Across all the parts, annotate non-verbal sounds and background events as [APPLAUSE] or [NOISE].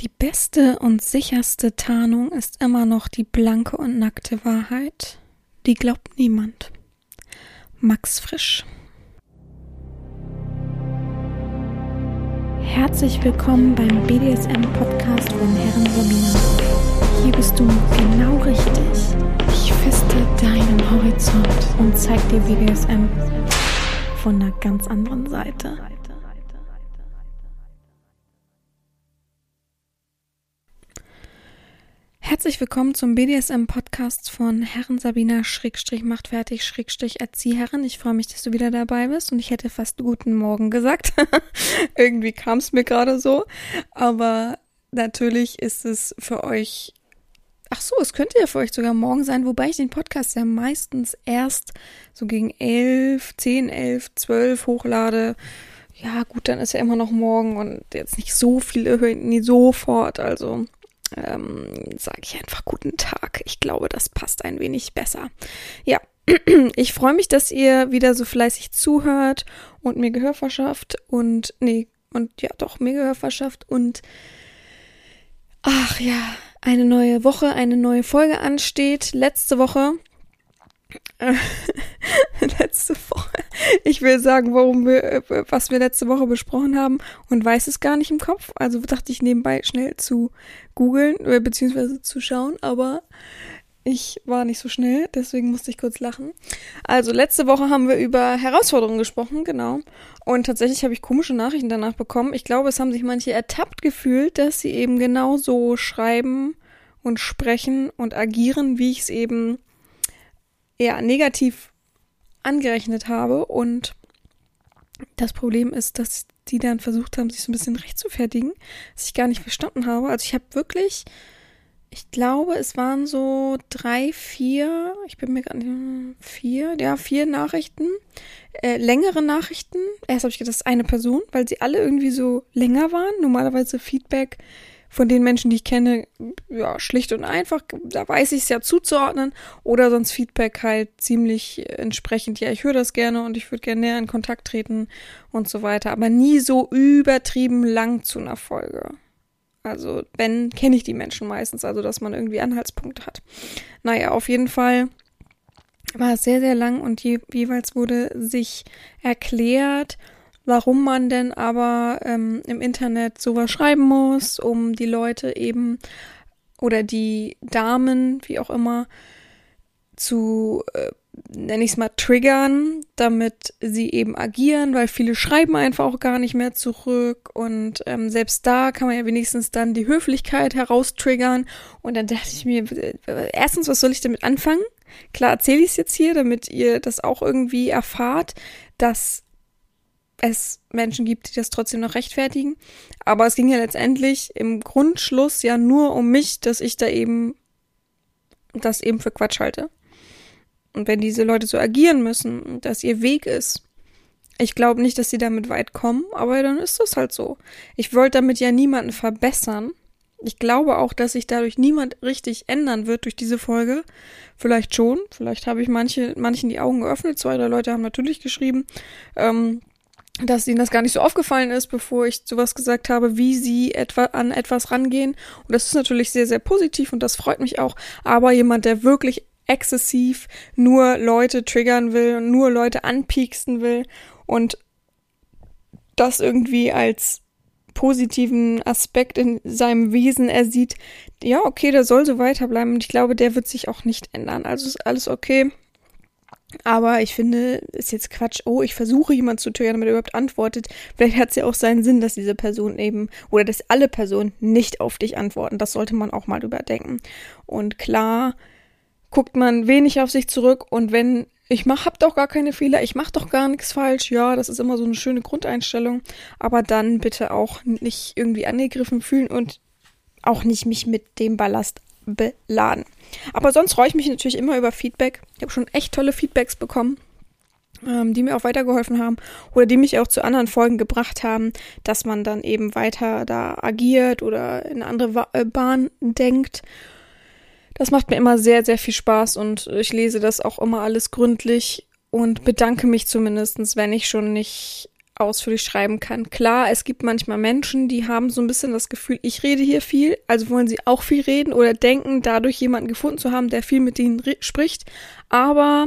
Die beste und sicherste Tarnung ist immer noch die blanke und nackte Wahrheit. Die glaubt niemand. Max Frisch. Herzlich willkommen beim BDSM-Podcast von Herren Sabina. Hier bist du genau richtig. Ich feste deinen Horizont und zeig dir BDSM von einer ganz anderen Seite. Herzlich willkommen zum BDSM-Podcast von Herren Sabina Schrägstrich macht fertig Schrägstrich Erzieherin. Ich freue mich, dass du wieder dabei bist und ich hätte fast guten Morgen gesagt. [LAUGHS] Irgendwie kam es mir gerade so. Aber natürlich ist es für euch. Ach so, es könnte ja für euch sogar morgen sein, wobei ich den Podcast ja meistens erst so gegen elf, zehn, elf, zwölf hochlade. Ja, gut, dann ist ja immer noch morgen und jetzt nicht so viele hören nie sofort. Also ähm, sage ich einfach guten Tag. Ich glaube, das passt ein wenig besser. Ja, [CLEARS THROAT] ich freue mich, dass ihr wieder so fleißig zuhört und mir Gehör verschafft und nee, und ja, doch, mir Gehör verschafft und ach ja, eine neue Woche, eine neue Folge ansteht. Letzte Woche [LAUGHS] letzte Woche. Ich will sagen, warum wir, äh, was wir letzte Woche besprochen haben und weiß es gar nicht im Kopf. Also dachte ich nebenbei schnell zu googeln, äh, beziehungsweise zu schauen, aber ich war nicht so schnell, deswegen musste ich kurz lachen. Also letzte Woche haben wir über Herausforderungen gesprochen, genau. Und tatsächlich habe ich komische Nachrichten danach bekommen. Ich glaube, es haben sich manche ertappt gefühlt, dass sie eben genauso schreiben und sprechen und agieren, wie ich es eben eher negativ angerechnet habe. Und das Problem ist, dass die dann versucht haben, sich so ein bisschen rechtfertigen, was ich gar nicht verstanden habe. Also ich habe wirklich, ich glaube, es waren so drei, vier, ich bin mir nicht, vier, ja, vier Nachrichten, äh, längere Nachrichten. Erst habe ich gedacht, das ist eine Person, weil sie alle irgendwie so länger waren. Normalerweise Feedback von den Menschen, die ich kenne, ja, schlicht und einfach, da weiß ich es ja zuzuordnen. Oder sonst Feedback halt ziemlich entsprechend, ja, ich höre das gerne und ich würde gerne näher in Kontakt treten und so weiter. Aber nie so übertrieben lang zu einer Folge. Also, wenn, kenne ich die Menschen meistens, also dass man irgendwie Anhaltspunkte hat. Naja, auf jeden Fall war es sehr, sehr lang und je, jeweils wurde sich erklärt, warum man denn aber ähm, im Internet sowas schreiben muss, um die Leute eben oder die Damen, wie auch immer, zu, äh, nenne ich es mal, triggern, damit sie eben agieren, weil viele schreiben einfach auch gar nicht mehr zurück und ähm, selbst da kann man ja wenigstens dann die Höflichkeit heraustriggern und dann dachte ich mir, äh, erstens, was soll ich damit anfangen? Klar erzähle ich es jetzt hier, damit ihr das auch irgendwie erfahrt, dass es Menschen gibt, die das trotzdem noch rechtfertigen. Aber es ging ja letztendlich im Grundschluss ja nur um mich, dass ich da eben das eben für Quatsch halte. Und wenn diese Leute so agieren müssen, dass ihr Weg ist, ich glaube nicht, dass sie damit weit kommen, aber dann ist das halt so. Ich wollte damit ja niemanden verbessern. Ich glaube auch, dass sich dadurch niemand richtig ändern wird durch diese Folge. Vielleicht schon. Vielleicht habe ich manche, manchen die Augen geöffnet. Zwei, drei Leute haben natürlich geschrieben. Ähm, dass ihnen das gar nicht so aufgefallen ist, bevor ich sowas gesagt habe, wie sie etwa an etwas rangehen. Und das ist natürlich sehr, sehr positiv und das freut mich auch. Aber jemand, der wirklich exzessiv nur Leute triggern will und nur Leute anpieksen will und das irgendwie als positiven Aspekt in seinem Wesen er sieht, ja, okay, der soll so weiterbleiben und ich glaube, der wird sich auch nicht ändern. Also ist alles okay. Aber ich finde, ist jetzt Quatsch. Oh, ich versuche jemand zu triggern, damit er überhaupt antwortet. Vielleicht hat es ja auch seinen Sinn, dass diese Person eben oder dass alle Personen nicht auf dich antworten. Das sollte man auch mal überdenken. Und klar guckt man wenig auf sich zurück und wenn ich mach, hab doch gar keine Fehler, ich mach doch gar nichts falsch. Ja, das ist immer so eine schöne Grundeinstellung. Aber dann bitte auch nicht irgendwie angegriffen fühlen und auch nicht mich mit dem Ballast beladen. Aber sonst freue ich mich natürlich immer über Feedback. Ich habe schon echt tolle Feedbacks bekommen, ähm, die mir auch weitergeholfen haben oder die mich auch zu anderen Folgen gebracht haben, dass man dann eben weiter da agiert oder in eine andere äh, Bahn denkt. Das macht mir immer sehr, sehr viel Spaß und ich lese das auch immer alles gründlich und bedanke mich zumindestens, wenn ich schon nicht ausführlich schreiben kann. Klar, es gibt manchmal Menschen, die haben so ein bisschen das Gefühl, ich rede hier viel, also wollen sie auch viel reden oder denken, dadurch jemanden gefunden zu haben, der viel mit ihnen spricht. Aber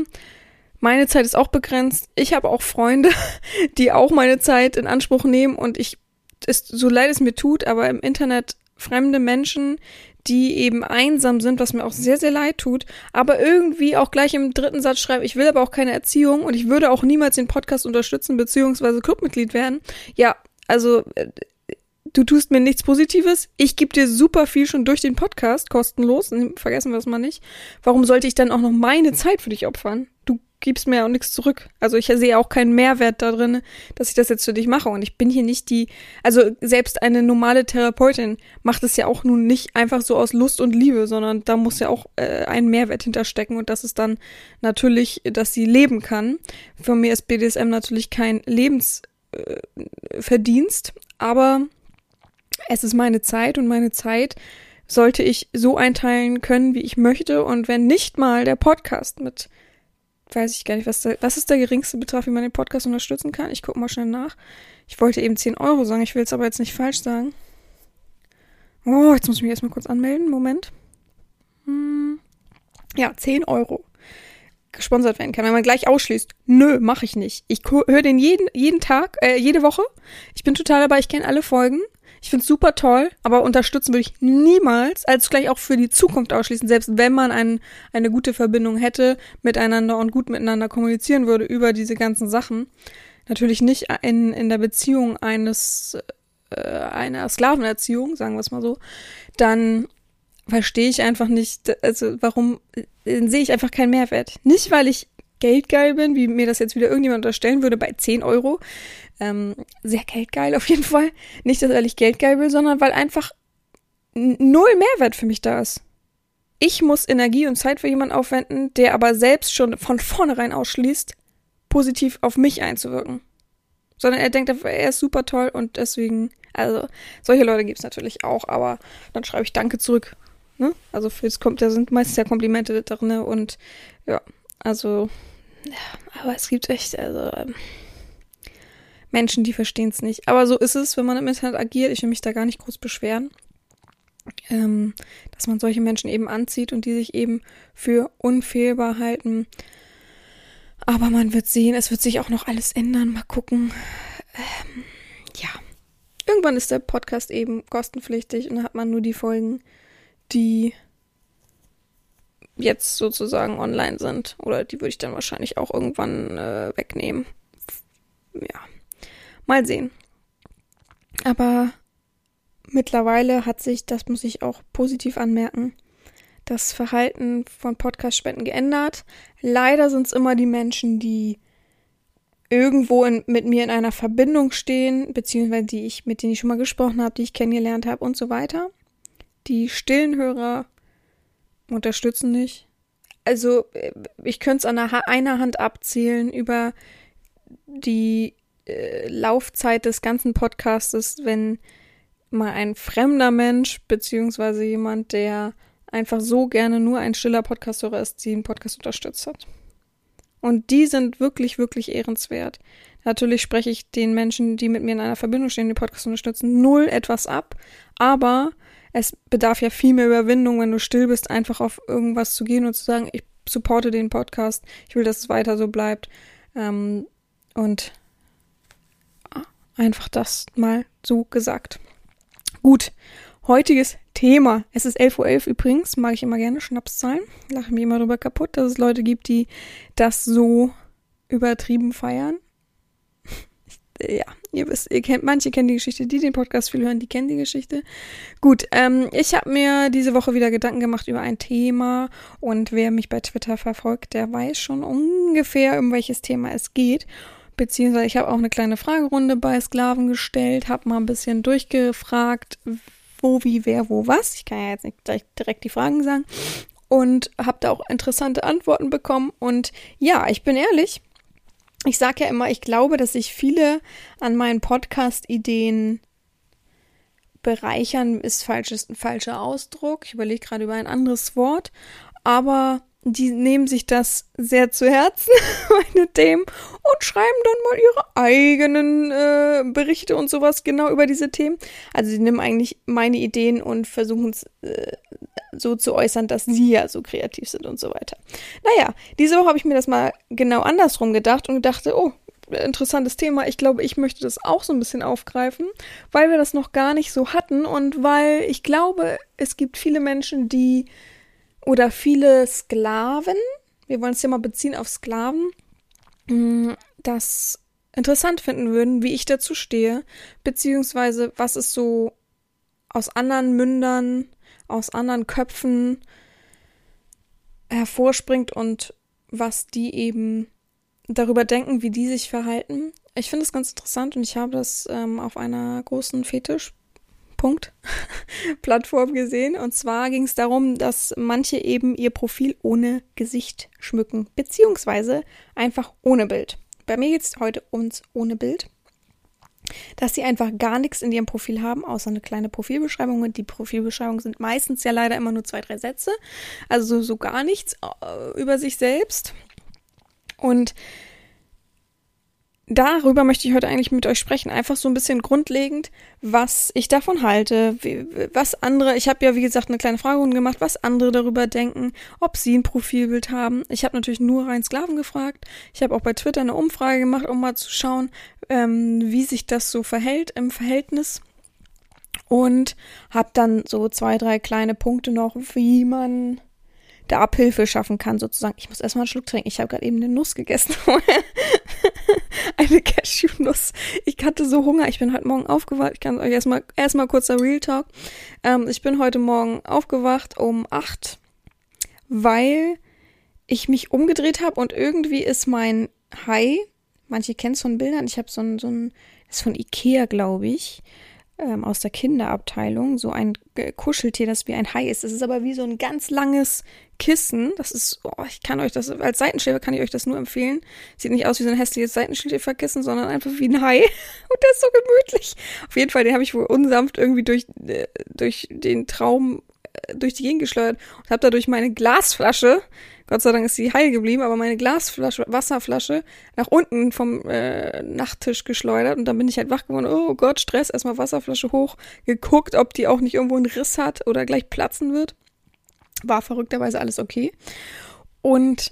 meine Zeit ist auch begrenzt. Ich habe auch Freunde, [LAUGHS] die auch meine Zeit in Anspruch nehmen und ich, ist, so leid es mir tut, aber im Internet fremde Menschen, die eben einsam sind, was mir auch sehr, sehr leid tut, aber irgendwie auch gleich im dritten Satz schreiben, ich will aber auch keine Erziehung und ich würde auch niemals den Podcast unterstützen, beziehungsweise Clubmitglied werden. Ja, also äh, du tust mir nichts Positives. Ich gebe dir super viel schon durch den Podcast, kostenlos. Vergessen wir das mal nicht. Warum sollte ich dann auch noch meine Zeit für dich opfern? Du gibst mir auch nichts zurück. Also ich sehe auch keinen Mehrwert da drin, dass ich das jetzt für dich mache. Und ich bin hier nicht die, also selbst eine normale Therapeutin macht es ja auch nun nicht einfach so aus Lust und Liebe, sondern da muss ja auch äh, ein Mehrwert hinterstecken. Und das ist dann natürlich, dass sie leben kann. Für mir ist BDSM natürlich kein Lebensverdienst, äh, aber es ist meine Zeit und meine Zeit sollte ich so einteilen können, wie ich möchte. Und wenn nicht mal der Podcast mit weiß ich gar nicht, was, da, was ist der geringste Betrag, wie man den Podcast unterstützen kann. Ich gucke mal schnell nach. Ich wollte eben 10 Euro sagen, ich will es aber jetzt nicht falsch sagen. Oh, jetzt muss ich mich erstmal kurz anmelden. Moment. Hm. Ja, 10 Euro gesponsert werden kann. Wenn man gleich ausschließt, nö, mache ich nicht. Ich höre den jeden, jeden Tag, äh, jede Woche. Ich bin total dabei, ich kenne alle Folgen. Ich finde es super toll, aber unterstützen würde ich niemals, als gleich auch für die Zukunft ausschließen, selbst wenn man ein, eine gute Verbindung hätte miteinander und gut miteinander kommunizieren würde über diese ganzen Sachen. Natürlich nicht in, in der Beziehung eines, äh, einer Sklavenerziehung, sagen wir es mal so, dann verstehe ich einfach nicht, also warum, äh, sehe ich einfach keinen Mehrwert. Nicht, weil ich geldgeil bin, wie mir das jetzt wieder irgendjemand unterstellen würde bei 10 Euro. Ähm, sehr geldgeil auf jeden Fall. Nicht, dass ich geldgeil will, sondern weil einfach null Mehrwert für mich da ist. Ich muss Energie und Zeit für jemanden aufwenden, der aber selbst schon von vornherein ausschließt, positiv auf mich einzuwirken. Sondern er denkt, er ist super toll und deswegen, also solche Leute gibt es natürlich auch, aber dann schreibe ich Danke zurück. Ne? Also fürs kommt, da sind meistens ja Komplimente drin und ja, also ja, aber es gibt echt, also ähm, Menschen, die verstehen es nicht. Aber so ist es, wenn man im Internet agiert. Ich will mich da gar nicht groß beschweren. Ähm, dass man solche Menschen eben anzieht und die sich eben für unfehlbar halten. Aber man wird sehen, es wird sich auch noch alles ändern. Mal gucken. Ähm, ja. Irgendwann ist der Podcast eben kostenpflichtig und dann hat man nur die Folgen, die jetzt sozusagen online sind. Oder die würde ich dann wahrscheinlich auch irgendwann äh, wegnehmen. Ja, mal sehen. Aber mittlerweile hat sich, das muss ich auch positiv anmerken, das Verhalten von Podcast-Spenden geändert. Leider sind es immer die Menschen, die irgendwo in, mit mir in einer Verbindung stehen, beziehungsweise die ich, mit denen ich schon mal gesprochen habe, die ich kennengelernt habe und so weiter. Die stillen Hörer unterstützen nicht. Also äh, ich könnte es an einer Hand abzählen über die äh, Laufzeit des ganzen Podcastes, wenn mal ein fremder Mensch, beziehungsweise jemand, der einfach so gerne nur ein stiller Podcasthörer ist, den Podcast unterstützt hat. Und die sind wirklich, wirklich ehrenswert. Natürlich spreche ich den Menschen, die mit mir in einer Verbindung stehen, den Podcast unterstützen, null etwas ab. Aber es bedarf ja viel mehr Überwindung, wenn du still bist, einfach auf irgendwas zu gehen und zu sagen, ich supporte den Podcast, ich will, dass es weiter so bleibt. Ähm, und einfach das mal so gesagt. Gut, heutiges Thema. Es ist 11.11 Uhr übrigens, mag ich immer gerne Schnapszahlen. Lache mich immer darüber kaputt, dass es Leute gibt, die das so übertrieben feiern ja, ihr wisst, ihr kennt, manche kennen die Geschichte, die den Podcast viel hören, die kennen die Geschichte. Gut, ähm, ich habe mir diese Woche wieder Gedanken gemacht über ein Thema und wer mich bei Twitter verfolgt, der weiß schon ungefähr, um welches Thema es geht. Beziehungsweise ich habe auch eine kleine Fragerunde bei Sklaven gestellt, habe mal ein bisschen durchgefragt, wo, wie, wer, wo, was. Ich kann ja jetzt nicht direkt die Fragen sagen. Und habe da auch interessante Antworten bekommen. Und ja, ich bin ehrlich, ich sage ja immer, ich glaube, dass sich viele an meinen Podcast-Ideen bereichern, ist falsches, ein falscher Ausdruck. Ich überlege gerade über ein anderes Wort. Aber die nehmen sich das sehr zu Herzen, [LAUGHS] meine Themen, und schreiben dann mal ihre eigenen äh, Berichte und sowas genau über diese Themen. Also sie nehmen eigentlich meine Ideen und versuchen es äh, so zu äußern, dass sie ja so kreativ sind und so weiter. Naja, diese Woche habe ich mir das mal genau andersrum gedacht und dachte, oh, interessantes Thema. Ich glaube, ich möchte das auch so ein bisschen aufgreifen, weil wir das noch gar nicht so hatten und weil ich glaube, es gibt viele Menschen, die oder viele Sklaven, wir wollen es ja mal beziehen auf Sklaven, mm, das interessant finden würden, wie ich dazu stehe, beziehungsweise was es so aus anderen Mündern, aus anderen Köpfen hervorspringt und was die eben darüber denken, wie die sich verhalten. Ich finde es ganz interessant und ich habe das ähm, auf einer großen Fetisch Punkt [LAUGHS] Plattform gesehen. Und zwar ging es darum, dass manche eben ihr Profil ohne Gesicht schmücken, beziehungsweise einfach ohne Bild. Bei mir geht es heute ums ohne Bild. Dass sie einfach gar nichts in ihrem Profil haben, außer eine kleine Profilbeschreibung. Und die Profilbeschreibungen sind meistens ja leider immer nur zwei, drei Sätze. Also so gar nichts äh, über sich selbst. Und darüber möchte ich heute eigentlich mit euch sprechen. Einfach so ein bisschen grundlegend, was ich davon halte, wie, was andere, ich habe ja wie gesagt eine kleine Fragerunde gemacht, was andere darüber denken, ob sie ein Profilbild haben. Ich habe natürlich nur rein Sklaven gefragt. Ich habe auch bei Twitter eine Umfrage gemacht, um mal zu schauen, ähm, wie sich das so verhält im Verhältnis. Und habe dann so zwei, drei kleine Punkte noch, wie man da Abhilfe schaffen kann, sozusagen. Ich muss erstmal einen Schluck trinken. Ich habe gerade eben eine Nuss gegessen. [LAUGHS] [LAUGHS] [LAUGHS] eine Cashewnuss. Ich hatte so Hunger. Ich bin heute Morgen aufgewacht. Ich kann euch erstmal erstmal kurzer Real Talk. Ähm, ich bin heute Morgen aufgewacht um acht, weil ich mich umgedreht habe und irgendwie ist mein Hai, manche kennen es von Bildern, ich habe so ein, so ein, ist von Ikea, glaube ich, ähm, aus der Kinderabteilung, so ein Kuscheltier, das wie ein Hai ist. Das ist aber wie so ein ganz langes Kissen. Das ist, oh, ich kann euch das, als Seitenschläfer kann ich euch das nur empfehlen. Sieht nicht aus wie so ein hässliches Seitenschläferkissen, sondern einfach wie ein Hai. [LAUGHS] Und der ist so gemütlich. Auf jeden Fall, den habe ich wohl unsanft irgendwie durch, äh, durch den Traum durch die Gegend geschleudert und habe dadurch meine Glasflasche Gott sei Dank ist sie heil geblieben, aber meine Glasflasche, Wasserflasche nach unten vom äh, Nachttisch geschleudert und dann bin ich halt wach geworden. Oh Gott, Stress, erstmal Wasserflasche hoch, geguckt, ob die auch nicht irgendwo einen Riss hat oder gleich platzen wird. War verrückterweise alles okay. Und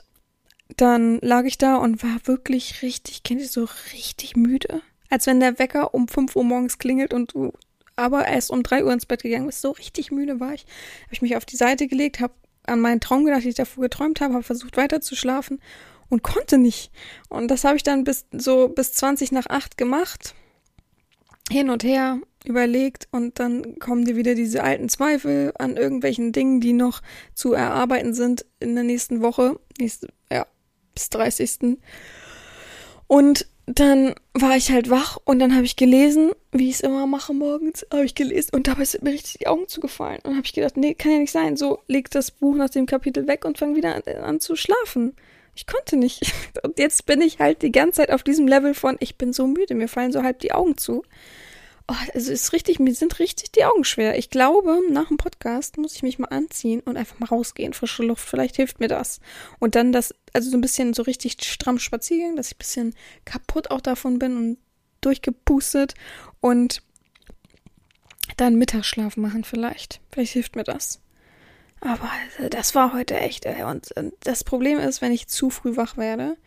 dann lag ich da und war wirklich richtig, kennt ihr so richtig müde? Als wenn der Wecker um 5 Uhr morgens klingelt und du aber erst um 3 Uhr ins Bett gegangen bist. So richtig müde war ich. Habe ich mich auf die Seite gelegt, habe an meinen Traum gedacht, den ich davor geträumt habe, habe versucht weiter zu schlafen und konnte nicht. Und das habe ich dann bis so bis 20 nach 8 gemacht. Hin und her überlegt und dann kommen dir wieder diese alten Zweifel an irgendwelchen Dingen, die noch zu erarbeiten sind in der nächsten Woche, nächste, ja, bis 30. Und dann war ich halt wach und dann habe ich gelesen, wie ich es immer mache morgens, habe ich gelesen und dabei sind mir richtig die Augen zugefallen. Und habe ich gedacht, nee, kann ja nicht sein. So leg das Buch nach dem Kapitel weg und fang wieder an, an zu schlafen. Ich konnte nicht. [LAUGHS] Und jetzt bin ich halt die ganze Zeit auf diesem Level von, ich bin so müde, mir fallen so halb die Augen zu. Oh, also ist richtig, mir sind richtig die Augen schwer. Ich glaube, nach dem Podcast muss ich mich mal anziehen und einfach mal rausgehen, frische Luft. Vielleicht hilft mir das. Und dann das, also so ein bisschen so richtig stramm spazieren, dass ich ein bisschen kaputt auch davon bin und durchgepustet und dann Mittagsschlaf machen vielleicht. Vielleicht hilft mir das. Aber also, das war heute echt. Und das Problem ist, wenn ich zu früh wach werde,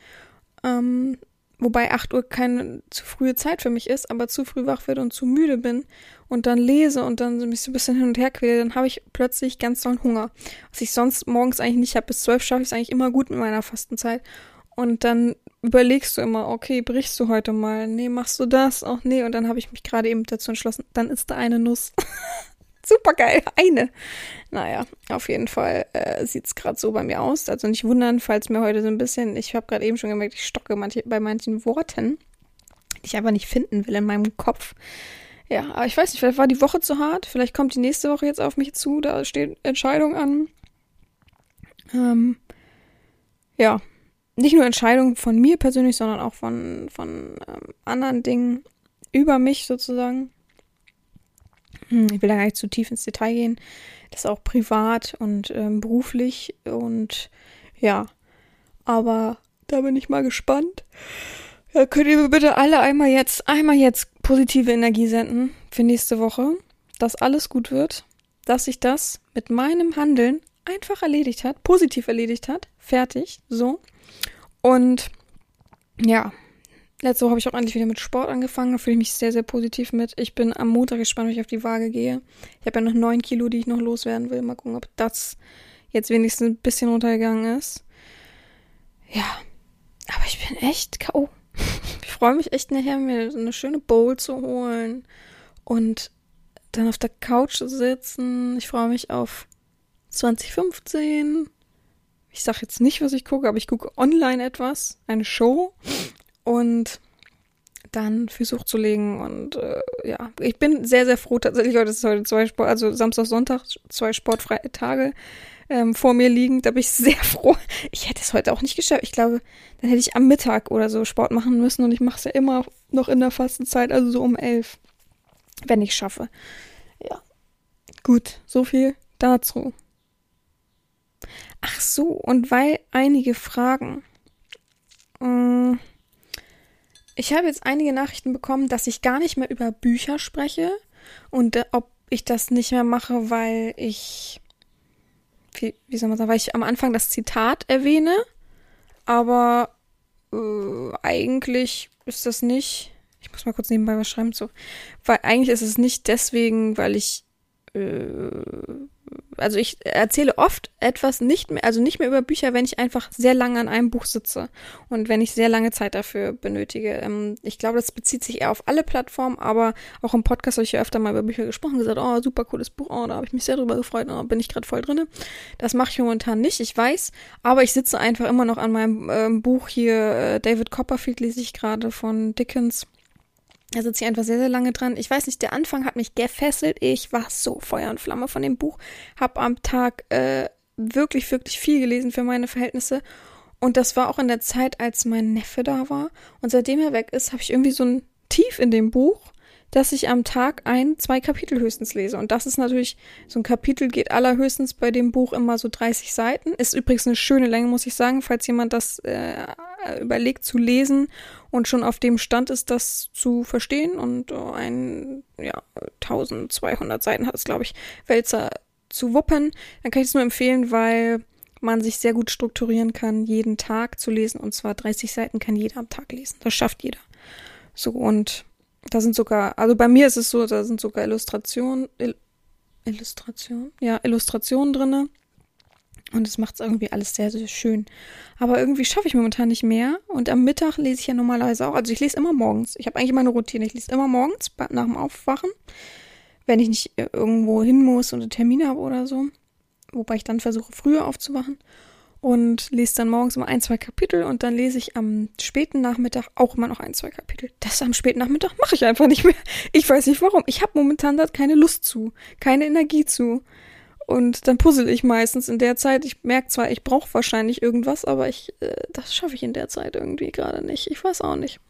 ähm, Wobei 8 Uhr keine zu frühe Zeit für mich ist, aber zu früh wach werde und zu müde bin und dann lese und dann mich so ein bisschen hin und her quäle, dann habe ich plötzlich ganz tollen Hunger. Was ich sonst morgens eigentlich nicht habe. Bis 12 schaffe ich es eigentlich immer gut mit meiner Fastenzeit. Und dann überlegst du immer, okay, brichst du heute mal? Nee, machst du das? Ach nee, und dann habe ich mich gerade eben dazu entschlossen, dann ist da eine Nuss. [LAUGHS] Super geil, eine. Naja, auf jeden Fall äh, sieht es gerade so bei mir aus. Also nicht wundern, falls mir heute so ein bisschen, ich habe gerade eben schon gemerkt, ich stocke manche, bei manchen Worten, die ich einfach nicht finden will in meinem Kopf. Ja, aber ich weiß nicht, vielleicht war die Woche zu hart. Vielleicht kommt die nächste Woche jetzt auf mich zu. Da steht Entscheidung an. Ähm, ja, nicht nur Entscheidungen von mir persönlich, sondern auch von, von ähm, anderen Dingen über mich sozusagen. Hm, ich will da gar nicht zu tief ins Detail gehen. Das ist auch privat und ähm, beruflich und Ja, aber da bin ich mal gespannt. Ja, könnt ihr mir bitte alle einmal jetzt, einmal jetzt positive Energie senden für nächste Woche, dass alles gut wird, dass sich das mit meinem Handeln einfach erledigt hat, positiv erledigt hat, fertig, so. Und ja, letzte Woche habe ich auch endlich wieder mit Sport angefangen, da fühle ich mich sehr, sehr positiv mit. Ich bin am Montag gespannt, wenn ich auf die Waage gehe. Ich habe ja noch neun Kilo, die ich noch loswerden will. Mal gucken, ob das jetzt wenigstens ein bisschen runtergegangen ist. Ja, aber ich bin echt K.O. [LAUGHS] Ich freue mich echt nachher, mir eine schöne Bowl zu holen und dann auf der Couch zu sitzen. Ich freue mich auf 2015. Ich sage jetzt nicht, was ich gucke, aber ich gucke online etwas, eine Show und dann Füße hochzulegen und äh, ja, ich bin sehr, sehr froh tatsächlich, heute ist heute zwei Sport, also Samstag, Sonntag, zwei sportfreie Tage ähm, vor mir liegen. Da bin ich [LAUGHS] sehr froh. Ich hätte es heute auch nicht geschafft. Ich glaube, dann hätte ich am Mittag oder so Sport machen müssen und ich mache es ja immer noch in der Fastenzeit, also so um elf, wenn ich schaffe. Ja. Gut, so viel dazu. Ach so, und weil einige fragen. Äh, ich habe jetzt einige Nachrichten bekommen, dass ich gar nicht mehr über Bücher spreche und äh, ob ich das nicht mehr mache, weil ich wie, wie soll man sagen, weil ich am Anfang das Zitat erwähne, aber äh, eigentlich ist das nicht. Ich muss mal kurz nebenbei was schreiben zu. Weil eigentlich ist es nicht deswegen, weil ich äh, also ich erzähle oft etwas nicht mehr, also nicht mehr über Bücher, wenn ich einfach sehr lange an einem Buch sitze und wenn ich sehr lange Zeit dafür benötige. Ähm, ich glaube, das bezieht sich eher auf alle Plattformen, aber auch im Podcast habe ich ja öfter mal über Bücher gesprochen, gesagt, oh, super cooles Buch, oh, da habe ich mich sehr drüber gefreut, oh, bin ich gerade voll drinne. Das mache ich momentan nicht, ich weiß, aber ich sitze einfach immer noch an meinem ähm, Buch hier, äh, David Copperfield lese ich gerade von Dickens. Da sitze ich einfach sehr, sehr lange dran. Ich weiß nicht, der Anfang hat mich gefesselt. Ich war so Feuer und Flamme von dem Buch. Hab am Tag äh, wirklich, wirklich viel gelesen für meine Verhältnisse. Und das war auch in der Zeit, als mein Neffe da war. Und seitdem er weg ist, habe ich irgendwie so ein Tief in dem Buch dass ich am Tag ein, zwei Kapitel höchstens lese. Und das ist natürlich, so ein Kapitel geht allerhöchstens bei dem Buch immer so 30 Seiten. Ist übrigens eine schöne Länge, muss ich sagen, falls jemand das äh, überlegt zu lesen und schon auf dem Stand ist, das zu verstehen. Und äh, ein, ja, 1200 Seiten hat es, glaube ich, Wälzer zu wuppen. Dann kann ich es nur empfehlen, weil man sich sehr gut strukturieren kann, jeden Tag zu lesen. Und zwar 30 Seiten kann jeder am Tag lesen. Das schafft jeder. So, und da sind sogar, also bei mir ist es so, da sind sogar Illustrationen, Il Illustration, ja, Illustrationen drinne. Und es macht es irgendwie alles sehr, sehr schön. Aber irgendwie schaffe ich momentan nicht mehr. Und am Mittag lese ich ja normalerweise auch. Also ich lese immer morgens. Ich habe eigentlich meine Routine. Ich lese immer morgens nach dem Aufwachen. Wenn ich nicht irgendwo hin muss und einen Termin habe oder so. Wobei ich dann versuche, früher aufzuwachen und lese dann morgens immer ein, zwei Kapitel und dann lese ich am späten Nachmittag auch immer noch ein, zwei Kapitel. Das am späten Nachmittag mache ich einfach nicht mehr. Ich weiß nicht warum. Ich habe momentan da keine Lust zu, keine Energie zu. Und dann puzzle ich meistens in der Zeit. Ich merke zwar, ich brauche wahrscheinlich irgendwas, aber ich, äh, das schaffe ich in der Zeit irgendwie gerade nicht. Ich weiß auch nicht.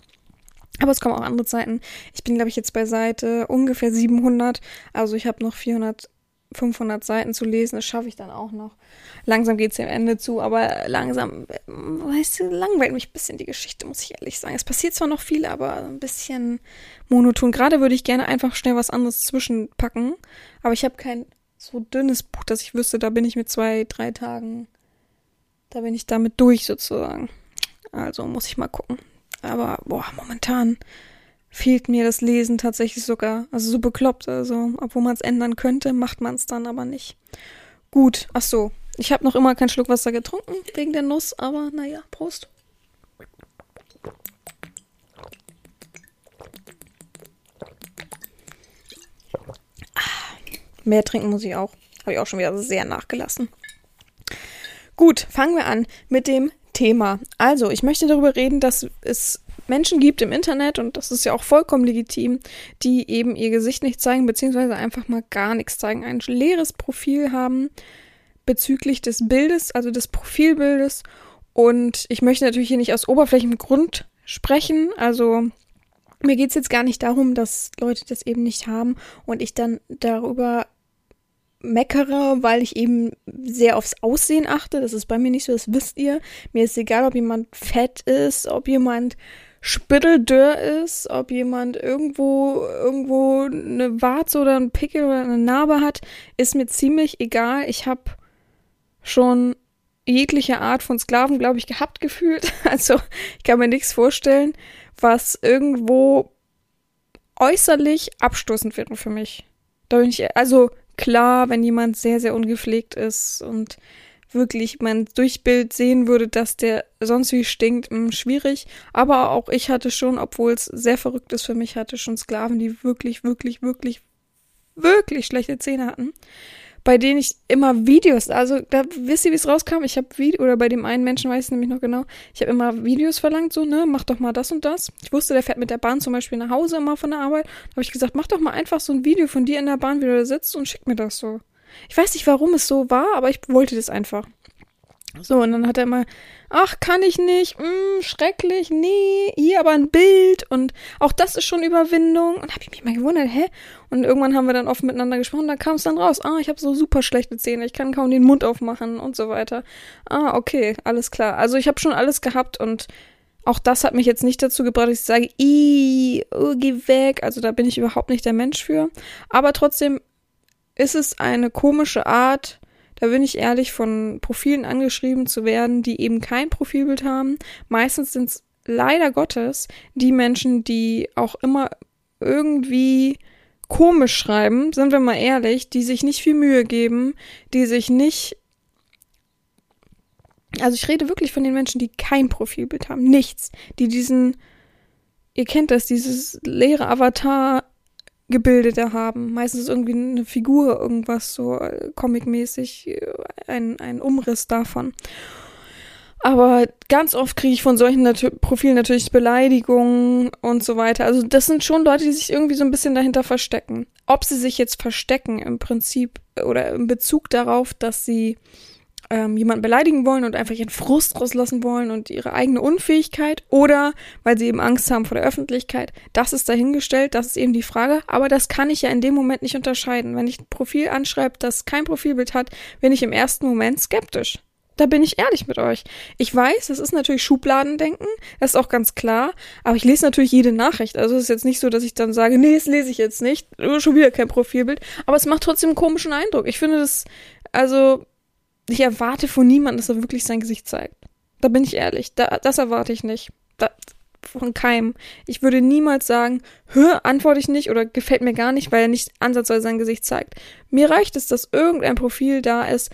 Aber es kommen auch andere Zeiten. Ich bin, glaube ich, jetzt bei Seite ungefähr 700. Also ich habe noch 400 500 Seiten zu lesen, das schaffe ich dann auch noch. Langsam geht es dem Ende zu, aber langsam, weißt du, langweilt mich ein bisschen die Geschichte, muss ich ehrlich sagen. Es passiert zwar noch viel, aber ein bisschen monoton. Gerade würde ich gerne einfach schnell was anderes zwischenpacken, aber ich habe kein so dünnes Buch, dass ich wüsste, da bin ich mit zwei, drei Tagen, da bin ich damit durch sozusagen. Also muss ich mal gucken. Aber, boah, momentan fehlt mir das Lesen tatsächlich sogar. Also so bekloppt. Also, obwohl man es ändern könnte, macht man es dann aber nicht. Gut, ach so. Ich habe noch immer keinen Schluck Wasser getrunken wegen der Nuss, aber naja, Prost. Ah, mehr trinken muss ich auch. Habe ich auch schon wieder sehr nachgelassen. Gut, fangen wir an mit dem Thema. Also, ich möchte darüber reden, dass es Menschen gibt im Internet, und das ist ja auch vollkommen legitim, die eben ihr Gesicht nicht zeigen, beziehungsweise einfach mal gar nichts zeigen, ein leeres Profil haben bezüglich des Bildes, also des Profilbildes. Und ich möchte natürlich hier nicht aus oberflächlichem Grund sprechen, also mir geht es jetzt gar nicht darum, dass Leute das eben nicht haben und ich dann darüber meckere, weil ich eben sehr aufs Aussehen achte. Das ist bei mir nicht so, das wisst ihr. Mir ist egal, ob jemand fett ist, ob jemand spitteldürr ist, ob jemand irgendwo, irgendwo eine Warze oder ein Pickel oder eine Narbe hat, ist mir ziemlich egal. Ich habe schon jegliche Art von Sklaven, glaube ich, gehabt gefühlt. [LAUGHS] Also ich kann mir nichts vorstellen, was irgendwo äußerlich abstoßend wäre für mich. Da bin ich, also klar, wenn jemand sehr, sehr ungepflegt ist und wirklich man durch Bild sehen würde, dass der sonst wie stinkt, mh, hm, schwierig. Aber auch ich hatte schon, obwohl es sehr verrückt ist für mich, hatte schon Sklaven, die wirklich, wirklich, wirklich, wirklich schlechte Zähne hatten bei denen ich immer Videos, also da wisst ihr, wie es rauskam? Ich habe Video, oder bei dem einen Menschen weiß ich nämlich noch genau, ich habe immer Videos verlangt, so, ne, mach doch mal das und das. Ich wusste, der fährt mit der Bahn zum Beispiel nach Hause immer von der Arbeit. Da habe ich gesagt, mach doch mal einfach so ein Video von dir in der Bahn, wie du da sitzt und schick mir das so. Ich weiß nicht, warum es so war, aber ich wollte das einfach. So, und dann hat er immer, ach, kann ich nicht, mm, schrecklich, nee, hier aber ein Bild und auch das ist schon Überwindung. Und habe ich mich mal gewundert, hä? Und irgendwann haben wir dann offen miteinander gesprochen, da kam es dann raus, ah, ich habe so super schlechte Zähne, ich kann kaum den Mund aufmachen und so weiter. Ah, okay, alles klar. Also ich habe schon alles gehabt und auch das hat mich jetzt nicht dazu gebracht, dass ich sage, i, oh, geh weg. Also da bin ich überhaupt nicht der Mensch für. Aber trotzdem ist es eine komische Art, da bin ich ehrlich, von Profilen angeschrieben zu werden, die eben kein Profilbild haben. Meistens sind es leider Gottes die Menschen, die auch immer irgendwie komisch schreiben, sind wir mal ehrlich, die sich nicht viel Mühe geben, die sich nicht also ich rede wirklich von den Menschen, die kein Profilbild haben, nichts, die diesen, ihr kennt das, dieses leere Avatar Gebilde da haben. Meistens irgendwie eine Figur, irgendwas so äh, comicmäßig, äh, ein, ein Umriss davon. Aber ganz oft kriege ich von solchen Natu Profilen natürlich Beleidigungen und so weiter. Also das sind schon Leute, die sich irgendwie so ein bisschen dahinter verstecken. Ob sie sich jetzt verstecken im Prinzip oder im Bezug darauf, dass sie ähm, jemanden beleidigen wollen und einfach ihren Frust rauslassen wollen und ihre eigene Unfähigkeit oder weil sie eben Angst haben vor der Öffentlichkeit. Das ist dahingestellt, das ist eben die Frage. Aber das kann ich ja in dem Moment nicht unterscheiden. Wenn ich ein Profil anschreibe, das kein Profilbild hat, bin ich im ersten Moment skeptisch. Da bin ich ehrlich mit euch. Ich weiß, das ist natürlich Schubladendenken, das ist auch ganz klar, aber ich lese natürlich jede Nachricht. Also es ist jetzt nicht so, dass ich dann sage, nee, das lese ich jetzt nicht, schon wieder kein Profilbild, aber es macht trotzdem einen komischen Eindruck. Ich finde das, also ich erwarte von niemandem, dass er wirklich sein Gesicht zeigt. Da bin ich ehrlich. Da, das erwarte ich nicht. Da, von keinem. Ich würde niemals sagen, hör, antworte ich nicht oder gefällt mir gar nicht, weil er nicht ansatzweise sein Gesicht zeigt. Mir reicht es, dass irgendein Profil da ist,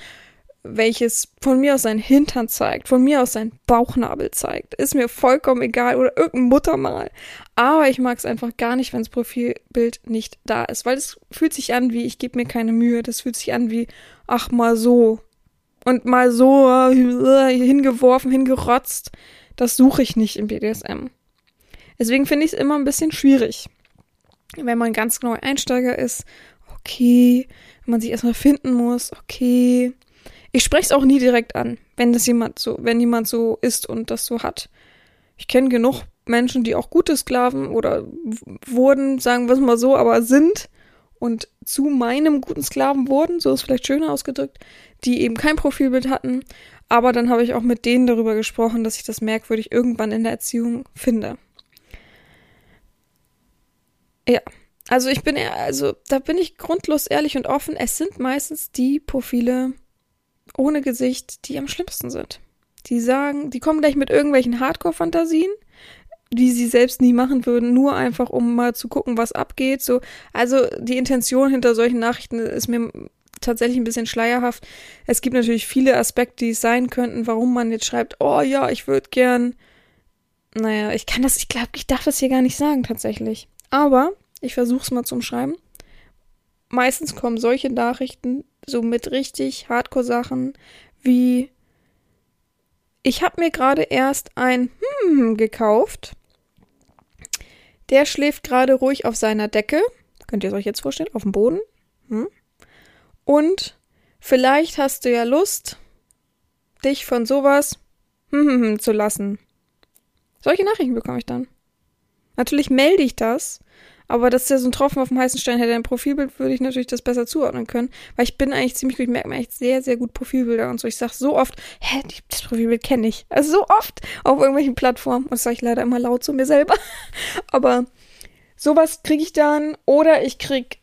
welches von mir aus sein Hintern zeigt, von mir aus sein Bauchnabel zeigt. Ist mir vollkommen egal oder irgendein Muttermal. Aber ich mag es einfach gar nicht, wenn das Profilbild nicht da ist, weil es fühlt sich an wie, ich gebe mir keine Mühe. Das fühlt sich an wie, ach mal so, und mal so äh, hingeworfen, hingerotzt. Das suche ich nicht im BDSM. Deswegen finde ich es immer ein bisschen schwierig. Wenn man ganz neu Einsteiger ist, okay. Wenn man sich erstmal finden muss, okay. Ich spreche es auch nie direkt an, wenn das jemand so, wenn jemand so ist und das so hat. Ich kenne genug Menschen, die auch gute Sklaven oder wurden, sagen wir es mal so, aber sind und zu meinem guten Sklaven wurden, so ist vielleicht schöner ausgedrückt, die eben kein Profilbild hatten. Aber dann habe ich auch mit denen darüber gesprochen, dass ich das merkwürdig irgendwann in der Erziehung finde. Ja, also ich bin eher, also da bin ich grundlos ehrlich und offen. Es sind meistens die Profile ohne Gesicht, die am schlimmsten sind. Die sagen, die kommen gleich mit irgendwelchen Hardcore-Fantasien die sie selbst nie machen würden, nur einfach um mal zu gucken, was abgeht. So, also die Intention hinter solchen Nachrichten ist mir tatsächlich ein bisschen schleierhaft. Es gibt natürlich viele Aspekte, die es sein könnten, warum man jetzt schreibt, oh ja, ich würde gern. Naja, ich kann das, ich glaube, ich darf das hier gar nicht sagen tatsächlich. Aber ich versuche es mal zum Schreiben. Meistens kommen solche Nachrichten so mit richtig Hardcore-Sachen wie ich habe mir gerade erst ein Hm gekauft der schläft gerade ruhig auf seiner Decke. Könnt ihr es euch jetzt vorstellen? Auf dem Boden. Hm? Und vielleicht hast du ja Lust, dich von sowas [LAUGHS] zu lassen. Solche Nachrichten bekomme ich dann. Natürlich melde ich das, Aber das ist ja so ein Tropfen auf dem heißen Stein. Hätte ein Profilbild, würde ich natürlich das besser zuordnen können. Weil ich bin eigentlich ziemlich gut, ich merke mir echt sehr, sehr gut Profilbilder und so. Ich sage so oft, hä, das Profilbild kenne ich. Also so oft auf irgendwelchen Plattformen. Und das sage ich leider immer laut zu mir selber. [LAUGHS] Aber sowas kriege ich dann. Oder ich kriege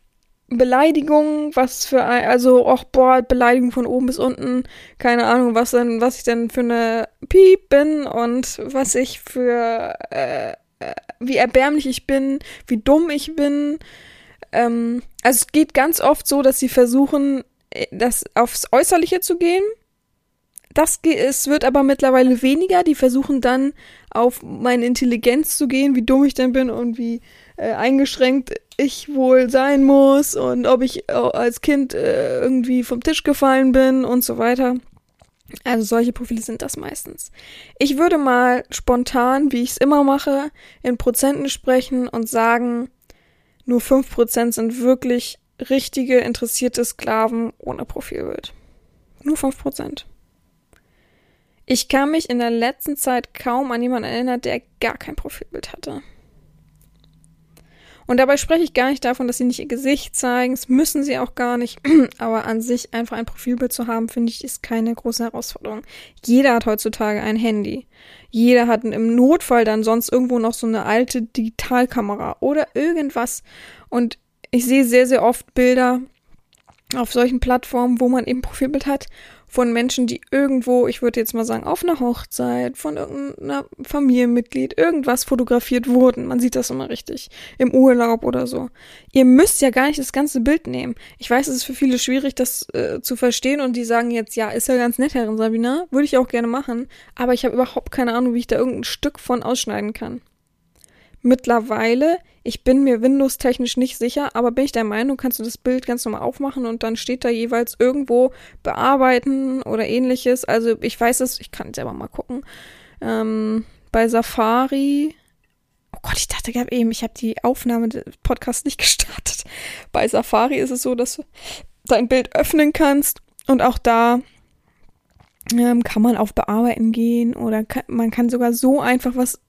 Beleidigungen, was für ein, also, auch boah, Beleidigung von oben bis unten, keine Ahnung, was denn, was ich denn für eine Piep bin und was ich für, äh, äh, wie erbärmlich ich bin, wie dumm ich bin. Ähm, also es geht ganz oft so, dass sie versuchen, äh, das aufs Äußerliche zu gehen. Das es wird aber mittlerweile weniger. Die versuchen dann auf meine Intelligenz zu gehen, wie dumm ich denn bin und wie äh, eingeschränkt ich wohl sein muss und ob ich als Kind äh, irgendwie vom Tisch gefallen bin und so weiter. Also solche Profile sind das meistens. Ich würde mal spontan, wie ich es immer mache, in Prozenten sprechen und sagen, nur 5% sind wirklich richtige, interessierte Sklaven ohne Profilbild. Nur 5%. Ich kann mich in der letzten Zeit kaum an jemanden erinnern, der gar kein Profilbild hatte. Und dabei spreche ich gar nicht davon, dass sie nicht ihr Gesicht zeigen. Das müssen sie auch gar nicht. [CLEARS THROAT] Aber an sich einfach ein Profilbild zu haben, finde ich, ist keine große Herausforderung. Jeder hat heutzutage ein Handy. Jeder hat im Notfall dann sonst irgendwo noch so eine alte Digitalkamera oder irgendwas. Und ich sehe sehr, sehr oft Bilder auf solchen Plattformen, wo man eben Profilbild hat von Menschen, die irgendwo, ich würde jetzt mal sagen, auf einer Hochzeit, von irgendeiner Familienmitglied, irgendwas fotografiert wurden. Man sieht das immer richtig. Im Urlaub oder so. Ihr müsst ja gar nicht das ganze Bild nehmen. Ich weiß, es ist für viele schwierig, das äh, zu verstehen und die sagen jetzt, ja, ist ja ganz nett, Herrin Sabina. Würde ich auch gerne machen. Aber ich habe überhaupt keine Ahnung, wie ich da irgendein Stück von ausschneiden kann. Mittlerweile, ich bin mir Windows-technisch nicht sicher, aber bin ich der Meinung, kannst du das Bild ganz normal aufmachen und dann steht da jeweils irgendwo bearbeiten oder ähnliches. Also ich weiß es, ich kann selber mal gucken. Ähm, bei Safari. Oh Gott, ich dachte gerade eben, ich habe die Aufnahme des Podcasts nicht [LAUGHS] gestartet. Bei Safari ist es so, dass du dein Bild öffnen kannst und auch da ähm, kann man auf Bearbeiten gehen oder kann, man kann sogar so einfach was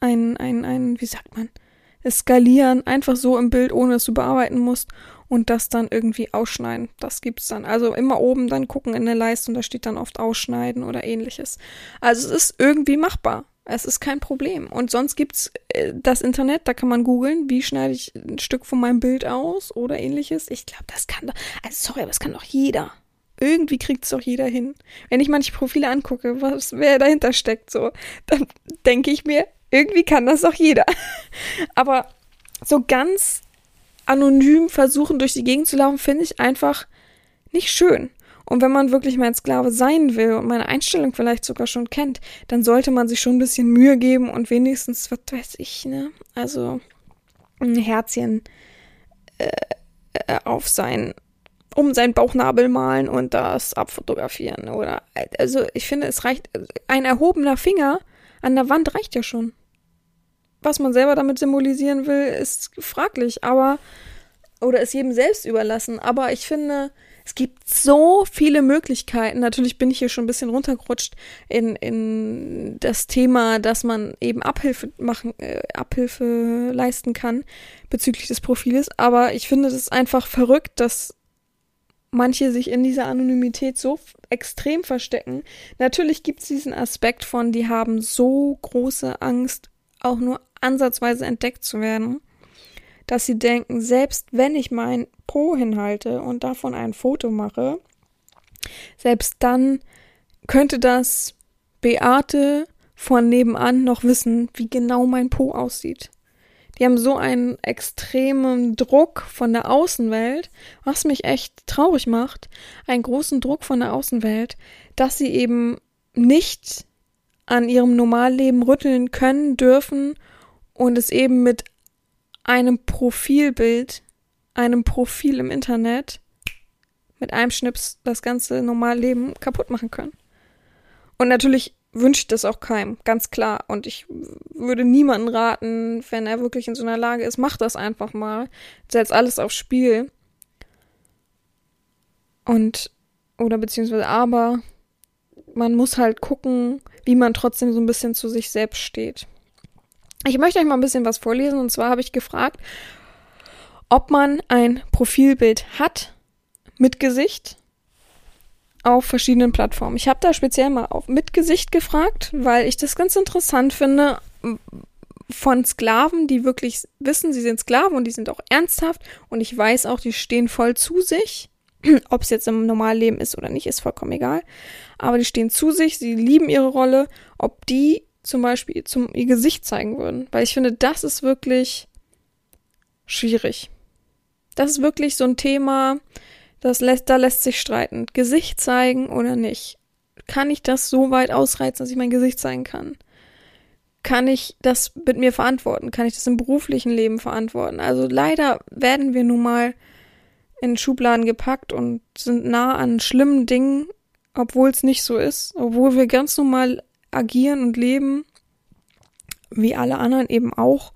ein, ein, ein, wie sagt man, skalieren, einfach so im Bild, ohne dass du bearbeiten musst und das dann irgendwie ausschneiden. Das gibt's dann. Also immer oben dann gucken in der Leiste und da steht dann oft ausschneiden oder ähnliches. Also es ist irgendwie machbar. Es ist kein Problem. Und sonst gibt's äh, das Internet, da kann man googeln, wie schneide ich ein Stück von meinem Bild aus oder ähnliches. Ich glaube, das kann doch, also sorry, aber das kann doch jeder. Irgendwie kriegt es doch jeder hin. Wenn ich manche Profile angucke, was wer dahinter steckt, so, dann [LAUGHS] denke ich mir, irgendwie kann das doch jeder. Aber so ganz anonym versuchen, durch die Gegend zu laufen, finde ich einfach nicht schön. Und wenn man wirklich mein Sklave sein will und meine Einstellung vielleicht sogar schon kennt, dann sollte man sich schon ein bisschen Mühe geben und wenigstens, was weiß ich, ne? Also ein Herzchen äh, äh auf sein, um seinen Bauchnabel malen und das abfotografieren. Oder also ich finde, es reicht. Ein erhobener Finger an der Wand reicht ja schon was man selber damit symbolisieren will, ist fraglich, aber oder ist jedem selbst überlassen. Aber ich finde, es gibt so viele Möglichkeiten. Natürlich bin ich hier schon ein bisschen runtergerutscht in, in das Thema, dass man eben Abhilfe machen, äh, Abhilfe leisten kann bezüglich des Profiles. Aber ich finde es einfach verrückt, dass manche sich in dieser Anonymität so extrem verstecken. Natürlich gibt es diesen Aspekt von, die haben so große Angst, auch nur ansatzweise entdeckt zu werden, dass sie denken, selbst wenn ich mein Po hinhalte und davon ein Foto mache, selbst dann könnte das Beate von nebenan noch wissen, wie genau mein Po aussieht. Die haben so einen extremen Druck von der Außenwelt, was mich echt traurig macht, einen großen Druck von der Außenwelt, dass sie eben nicht an ihrem Normalleben rütteln können, dürfen und es eben mit einem Profilbild, einem Profil im Internet, mit einem Schnips das ganze Normalleben kaputt machen können. Und natürlich wünsche ich das auch keinem, ganz klar. Und ich würde niemanden raten, wenn er wirklich in so einer Lage ist, mach das einfach mal. Setz alles aufs Spiel. Und, oder beziehungsweise aber, man muss halt gucken, wie man trotzdem so ein bisschen zu sich selbst steht. Ich möchte euch mal ein bisschen was vorlesen und zwar habe ich gefragt, ob man ein Profilbild hat mit Gesicht auf verschiedenen Plattformen. Ich habe da speziell mal auf mit Gesicht gefragt, weil ich das ganz interessant finde von Sklaven, die wirklich wissen, sie sind Sklaven und die sind auch ernsthaft und ich weiß auch, die stehen voll zu sich. [CLEARS THROAT] Ob es jetzt im Normalleben ist oder nicht, ist vollkommen egal. Aber die stehen zu sich, sie lieben ihre Rolle. Ob die zum Beispiel zum, ihr Gesicht zeigen würden. Weil ich finde, das ist wirklich schwierig. Das ist wirklich so ein Thema, das lässt, da lässt sich streiten. Gesicht zeigen oder nicht. Kann ich das so weit ausreizen, dass ich mein Gesicht zeigen kann? Kann ich das mit mir verantworten? Kann ich das im beruflichen Leben verantworten? Also leider werden wir nun mal in Schubladen gepackt und sind nah an schlimmen Dingen, obwohl es nicht so ist, obwohl wir ganz normal agieren und leben, wie alle anderen eben auch,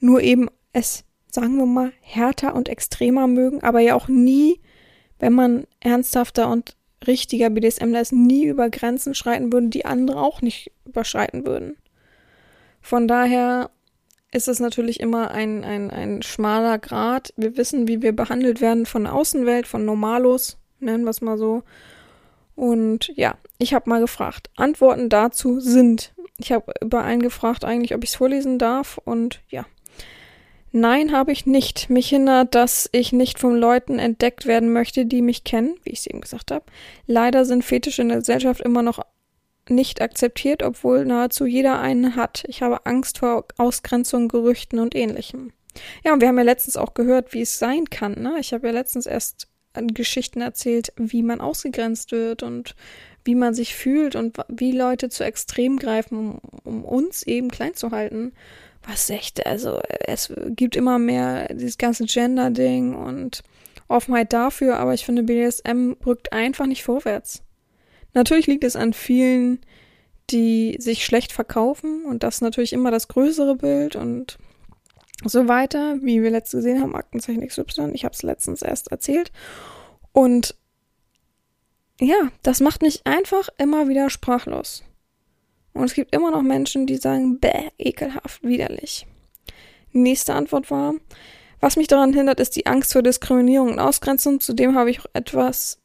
nur eben es, sagen wir mal, härter und extremer mögen, aber ja auch nie wenn man ernsthafter und richtiger BDSMler ist, nie über Grenzen schreiten würden, die andere auch nicht überschreiten würden. Von daher ist es natürlich immer ein, ein, ein schmaler Grad. Wir wissen, wie wir behandelt werden von der Außenwelt, von Normalos, nennen wir es mal so. Und ja, ich habe mal gefragt. Antworten dazu sind, ich habe über einen gefragt eigentlich, ob ich es vorlesen darf. Und ja, Nein, habe ich nicht. Mich hindert, dass ich nicht von Leuten entdeckt werden möchte, die mich kennen, wie ich es eben gesagt habe. Leider sind Fetische in der Gesellschaft immer noch nicht akzeptiert, obwohl nahezu jeder einen hat. Ich habe Angst vor Ausgrenzung, Gerüchten und ähnlichem. Ja, und wir haben ja letztens auch gehört, wie es sein kann. Ne? Ich habe ja letztens erst Geschichten erzählt, wie man ausgegrenzt wird und wie man sich fühlt und wie Leute zu extrem greifen, um, um uns eben klein zu halten was echt, also es gibt immer mehr dieses ganze Gender-Ding und Offenheit dafür, aber ich finde, BDSM rückt einfach nicht vorwärts. Natürlich liegt es an vielen, die sich schlecht verkaufen und das natürlich immer das größere Bild und so weiter, wie wir letztens gesehen haben, Aktenzeichen XY. Ich habe es letztens erst erzählt. Und ja, das macht mich einfach immer wieder sprachlos. Und es gibt immer noch Menschen, die sagen, bäh, ekelhaft, widerlich. Nächste Antwort war, was mich daran hindert, ist die Angst vor Diskriminierung und Ausgrenzung. Zudem habe ich auch etwas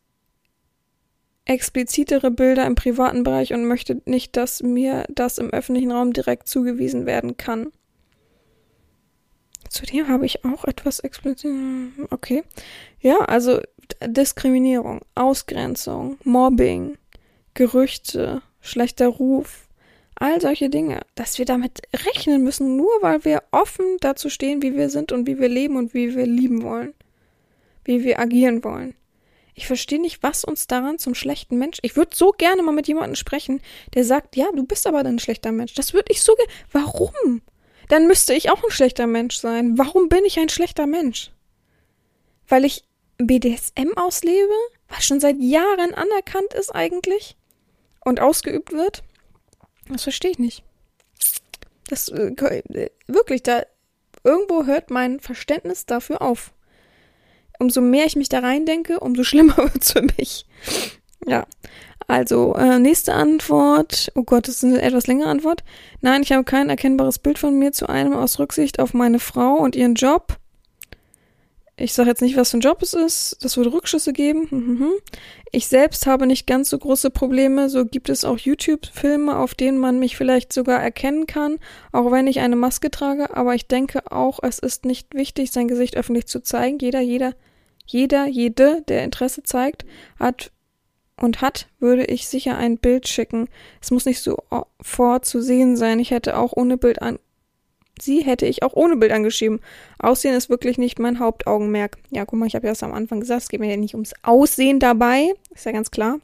explizitere Bilder im privaten Bereich und möchte nicht, dass mir das im öffentlichen Raum direkt zugewiesen werden kann. Zudem habe ich auch etwas explizit. Okay. Ja, also Diskriminierung, Ausgrenzung, Mobbing, Gerüchte, schlechter Ruf, All solche Dinge, dass wir damit rechnen müssen, nur weil wir offen dazu stehen, wie wir sind und wie wir leben und wie wir lieben wollen. Wie wir agieren wollen. Ich verstehe nicht, was uns daran zum schlechten Mensch. Ich würde so gerne mal mit jemandem sprechen, der sagt, ja, du bist aber ein schlechter Mensch. Das würde ich so gerne. Warum? Dann müsste ich auch ein schlechter Mensch sein. Warum bin ich ein schlechter Mensch? Weil ich BDSM auslebe, was schon seit Jahren anerkannt ist eigentlich und ausgeübt wird? Das verstehe ich nicht. Das äh, wirklich, da irgendwo hört mein Verständnis dafür auf. Umso mehr ich mich da reindenke, umso [LAUGHS] schlimmer wird es für mich. Ja. Also, äh, nächste Antwort. Oh Gott, das ist eine etwas längere Antwort. Nein, ich habe kein erkennbares Bild von mir zu einem aus Rücksicht auf meine Frau und ihren Job. Ich sage jetzt nicht, was für ein Job es ist. Das würde Rückschlüsse geben. Hm, hm, hm. Ich selbst habe nicht ganz so große Probleme. So gibt es auch YouTube-Filme, auf denen man mich vielleicht sogar erkennen kann, auch wenn ich eine Maske trage. Aber ich denke auch, es ist nicht wichtig, sein Gesicht öffentlich zu zeigen. Jeder, jeder, jeder, jede, der Interesse zeigt, hat und hat, würde ich sicher ein Bild schicken. Es muss nicht so vorzusehen sein. Ich hätte auch ohne Bild an Sie hätte ich auch ohne Bild angeschrieben. Aussehen ist wirklich nicht mein Hauptaugenmerk. Ja, guck mal, ich habe ja das am Anfang gesagt, es geht mir ja nicht ums Aussehen dabei, ist ja ganz klar,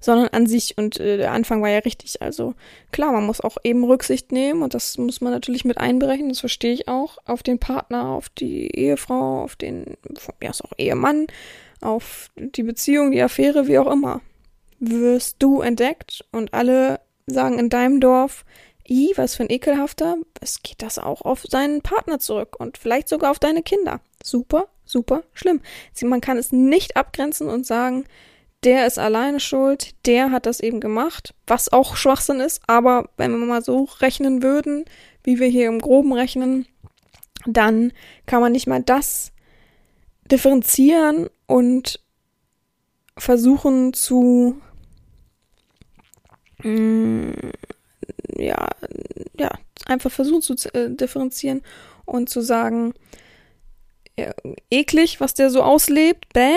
sondern an sich. Und äh, der Anfang war ja richtig. Also klar, man muss auch eben Rücksicht nehmen und das muss man natürlich mit einberechnen, das verstehe ich auch, auf den Partner, auf die Ehefrau, auf den, ja, ist auch Ehemann, auf die Beziehung, die Affäre, wie auch immer. Wirst du entdeckt und alle sagen in deinem Dorf, i, was für ein ekelhafter, es geht das auch auf seinen Partner zurück und vielleicht sogar auf deine Kinder. Super, super schlimm. Man kann es nicht abgrenzen und sagen, der ist alleine schuld, der hat das eben gemacht, was auch Schwachsinn ist, aber wenn wir mal so rechnen würden, wie wir hier im Groben rechnen, dann kann man nicht mal das differenzieren und versuchen zu mh, mm, ja, ja, einfach versuchen zu äh, differenzieren und zu sagen, ja, eklig, was der so auslebt, bäh,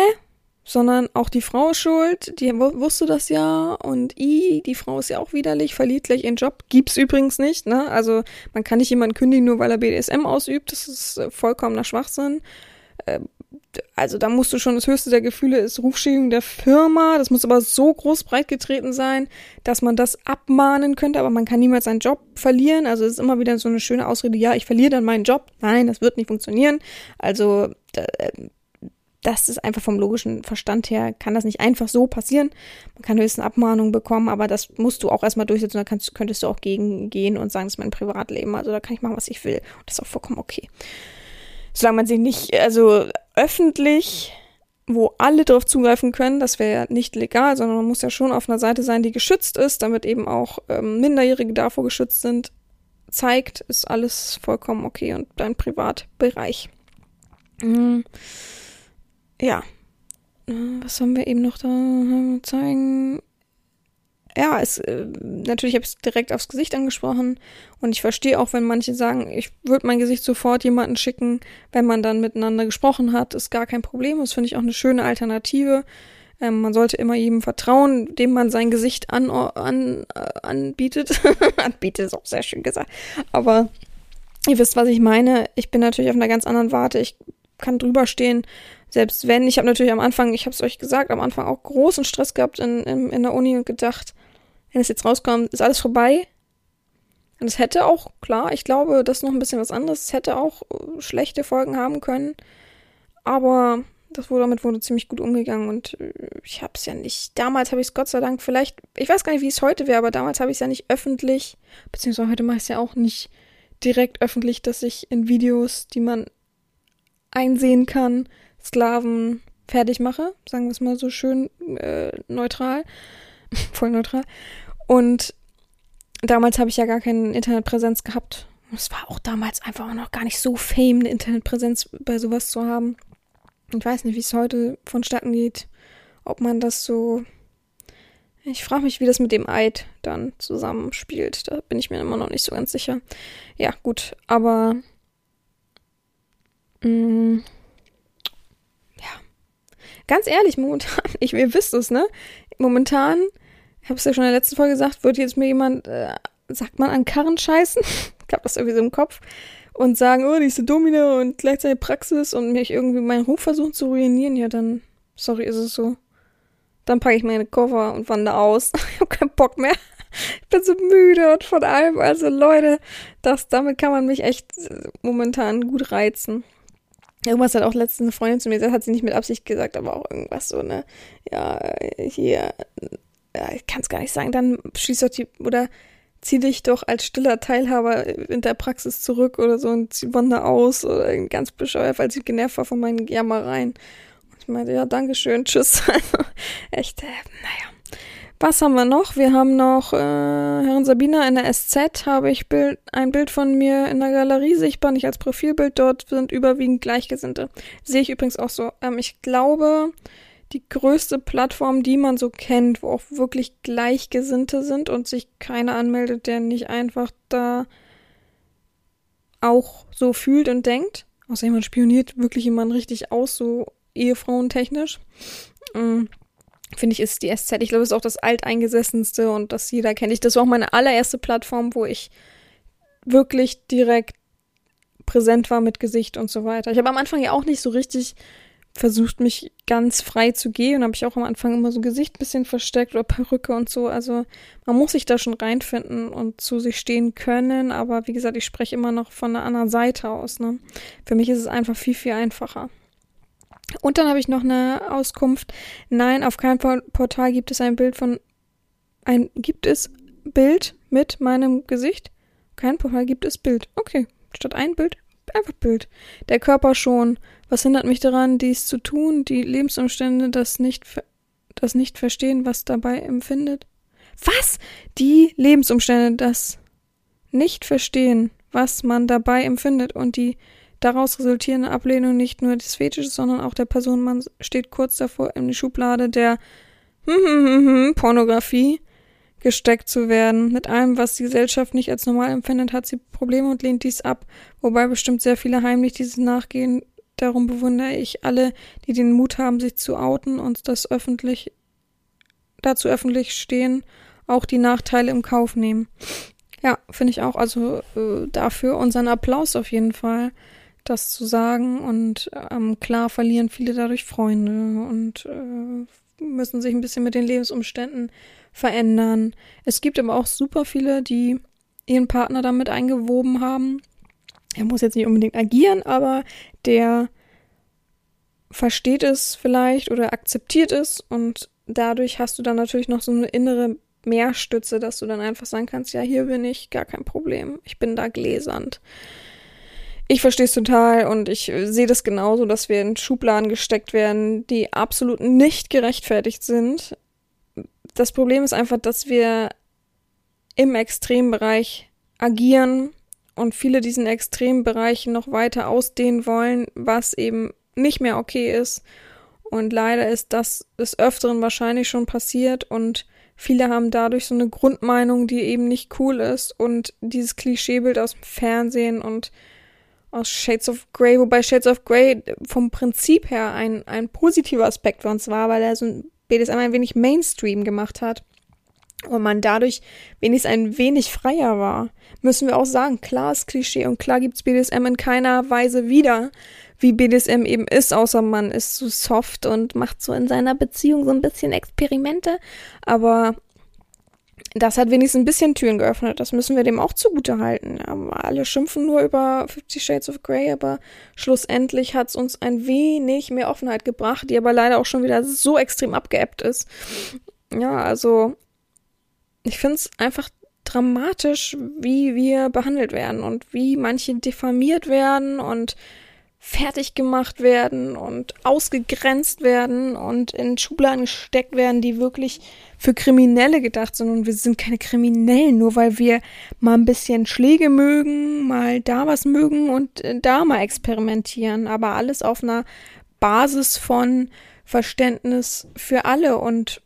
sondern auch die Frau ist schuld, die wusste das ja und i, die Frau ist ja auch widerlich, verliert gleich ihren Job, gibt's übrigens nicht, ne? Also man kann nicht jemanden kündigen, nur weil er BDSM ausübt, das ist äh, vollkommener Schwachsinn. Äh, also da musst du schon das höchste der Gefühle ist Rufschädigung der Firma. Das muss aber so groß breit getreten sein, dass man das abmahnen könnte, aber man kann niemals seinen Job verlieren. Also es ist immer wieder so eine schöne Ausrede, ja, ich verliere dann meinen Job. Nein, das wird nicht funktionieren. Also äh, das ist einfach vom logischen Verstand her, kann das nicht einfach so passieren. Man kann höchstens Abmahnungen bekommen, aber das musst du auch erstmal durchsetzen. Da kannst, könntest du auch gegen gehen und sagen, das ist mein Privatleben. Also da kann ich machen, was ich will. Und das ist auch vollkommen okay solange man sie nicht, also öffentlich, wo alle darauf zugreifen können, das wäre ja nicht legal, sondern man muss ja schon auf einer Seite sein, die geschützt ist, damit eben auch ähm, Minderjährige davor geschützt sind, zeigt, ist alles vollkommen okay und dein Privatbereich. Mhm. Ja. Äh, was haben wir eben noch da zeigen? Ja, es äh, natürlich habe ich es direkt aufs Gesicht angesprochen und ich verstehe auch, wenn manche sagen, ich würde mein Gesicht sofort jemanden schicken, wenn man dann miteinander gesprochen hat, ist gar kein Problem. Das finde ich auch eine schöne Alternative. Ähm, man sollte immer jedem vertrauen, dem man sein Gesicht an, an, äh, anbietet. [LAUGHS] anbietet ist auch sehr schön gesagt. Aber ihr wisst, was ich meine. Ich bin natürlich auf einer ganz anderen Warte. Ich kann drüber selbst wenn, ich habe natürlich am Anfang, ich habe es euch gesagt, am Anfang auch großen Stress gehabt in, in, in der Uni und gedacht, wenn es jetzt rauskommt, ist alles vorbei. Und es hätte auch, klar, ich glaube, das ist noch ein bisschen was anderes. Es hätte auch äh, schlechte Folgen haben können. Aber das wurde, damit wurde ziemlich gut umgegangen und äh, ich habe es ja nicht. Damals habe ich es Gott sei Dank vielleicht, ich weiß gar nicht, wie es heute wäre, aber damals habe ich es ja nicht öffentlich, beziehungsweise heute mache ich es ja auch nicht direkt öffentlich, dass ich in Videos, die man einsehen kann, Sklaven fertig mache, sagen wir es mal so schön äh, neutral, [LAUGHS] voll neutral. Und damals habe ich ja gar keine Internetpräsenz gehabt. Es war auch damals einfach auch noch gar nicht so fame, eine Internetpräsenz bei sowas zu haben. Ich weiß nicht, wie es heute vonstatten geht, ob man das so. Ich frage mich, wie das mit dem Eid dann zusammenspielt. Da bin ich mir immer noch nicht so ganz sicher. Ja, gut, aber. Mm, Ganz ehrlich, momentan, [LAUGHS] ich, ihr wisst es, ne? Momentan, ich habe es ja schon in der letzten Folge gesagt, wird jetzt mir jemand, äh, sagt man, an Karren scheißen? [LAUGHS] ich habe das irgendwie so im Kopf. Und sagen, oh, die ist so Domina und gleichzeitig Praxis und mich irgendwie meinen Ruf versuchen zu ruinieren, ja, dann, sorry, ist es so. Dann packe ich meine Koffer und wandere aus. [LAUGHS] ich habe keinen Bock mehr. Ich bin so müde und von allem. Also Leute, das, damit kann man mich echt äh, momentan gut reizen. Irgendwas hat auch letztens eine Freundin zu mir gesagt, hat sie nicht mit Absicht gesagt, aber auch irgendwas so, ne, ja, hier, ja, ich kann es gar nicht sagen, dann schließ doch die, oder zieh dich doch als stiller Teilhaber in der Praxis zurück oder so und zieh wander aus oder ganz bescheuert, weil sie genervt war von meinen Jammereien. Und ich meinte, ja, Dankeschön, tschüss. [LAUGHS] Echt, äh, naja. Was haben wir noch? Wir haben noch äh, Herren Sabina in der SZ, habe ich Bild, ein Bild von mir in der Galerie sichtbar, nicht als Profilbild. Dort sind überwiegend Gleichgesinnte. Sehe ich übrigens auch so. Ähm, ich glaube, die größte Plattform, die man so kennt, wo auch wirklich Gleichgesinnte sind und sich keiner anmeldet, der nicht einfach da auch so fühlt und denkt. Außer jemand spioniert wirklich jemand richtig aus, so ehefrauentechnisch. Mhm finde ich, ist die SZ. Ich glaube, es ist auch das alteingesessenste und das jeder kennt. Ich, das war auch meine allererste Plattform, wo ich wirklich direkt präsent war mit Gesicht und so weiter. Ich habe am Anfang ja auch nicht so richtig versucht, mich ganz frei zu gehen. Habe ich auch am Anfang immer so Gesicht bisschen versteckt oder Perücke und so. Also man muss sich da schon reinfinden und zu sich stehen können. Aber wie gesagt, ich spreche immer noch von einer anderen Seite aus. Ne? Für mich ist es einfach viel, viel einfacher. Und dann habe ich noch eine Auskunft. Nein, auf keinem Portal gibt es ein Bild von ein gibt es Bild mit meinem Gesicht. Kein Portal gibt es Bild. Okay, statt ein Bild einfach Bild. Der Körper schon. Was hindert mich daran, dies zu tun? Die Lebensumstände, das nicht das nicht verstehen, was dabei empfindet. Was? Die Lebensumstände, das nicht verstehen, was man dabei empfindet und die daraus resultierende Ablehnung nicht nur des Fetisches, sondern auch der Person. Man steht kurz davor, in die Schublade der [LAUGHS] Pornografie gesteckt zu werden. Mit allem, was die Gesellschaft nicht als normal empfindet, hat sie Probleme und lehnt dies ab, wobei bestimmt sehr viele heimlich dieses nachgehen. Darum bewundere ich alle, die den Mut haben, sich zu outen und das öffentlich dazu öffentlich stehen, auch die Nachteile im Kauf nehmen. Ja, finde ich auch. Also äh, dafür unseren Applaus auf jeden Fall, das zu sagen. Und ähm, klar verlieren viele dadurch Freunde und äh, müssen sich ein bisschen mit den Lebensumständen verändern. Es gibt aber auch super viele, die ihren Partner damit eingewoben haben. Er muss jetzt nicht unbedingt agieren, aber der versteht es vielleicht oder akzeptiert es und dadurch hast du dann natürlich noch so eine innere Mehrstütze, dass du dann einfach sagen kannst, ja, hier bin ich, gar kein Problem. Ich bin da gläsernd. Ich verstehe es total und ich sehe das genauso, dass wir in Schubladen gesteckt werden, die absolut nicht gerechtfertigt sind. Das Problem ist einfach, dass wir im Extrembereich agieren und viele diesen Extrembereichen noch weiter ausdehnen wollen, was eben nicht mehr okay ist. Und leider ist das des Öfteren wahrscheinlich schon passiert und viele haben dadurch so eine Grundmeinung, die eben nicht cool ist und dieses Klischeebild aus dem Fernsehen und aus Shades of Grey, wobei Shades of Grey vom Prinzip her ein, ein positiver Aspekt für uns war, weil er so ein BDSM ein wenig Mainstream gemacht hat und man dadurch wenigstens ein wenig freier war. Müssen wir auch sagen, klar ist Klischee und klar gibt's BDSM in keiner Weise wieder, wie BDSM eben ist, außer man ist so soft und macht so in seiner Beziehung so ein bisschen Experimente. Aber das hat wenigstens ein bisschen Türen geöffnet. Das müssen wir dem auch zugute halten. Ja, alle schimpfen nur über Fifty Shades of Grey, aber schlussendlich hat es uns ein wenig mehr Offenheit gebracht, die aber leider auch schon wieder so extrem abgeebbt ist. Ja, also ich finde es einfach dramatisch, wie wir behandelt werden und wie manche diffamiert werden und fertig gemacht werden und ausgegrenzt werden und in Schubladen gesteckt werden, die wirklich für Kriminelle gedacht sind. Und wir sind keine Kriminellen, nur weil wir mal ein bisschen Schläge mögen, mal da was mögen und äh, da mal experimentieren. Aber alles auf einer Basis von Verständnis für alle und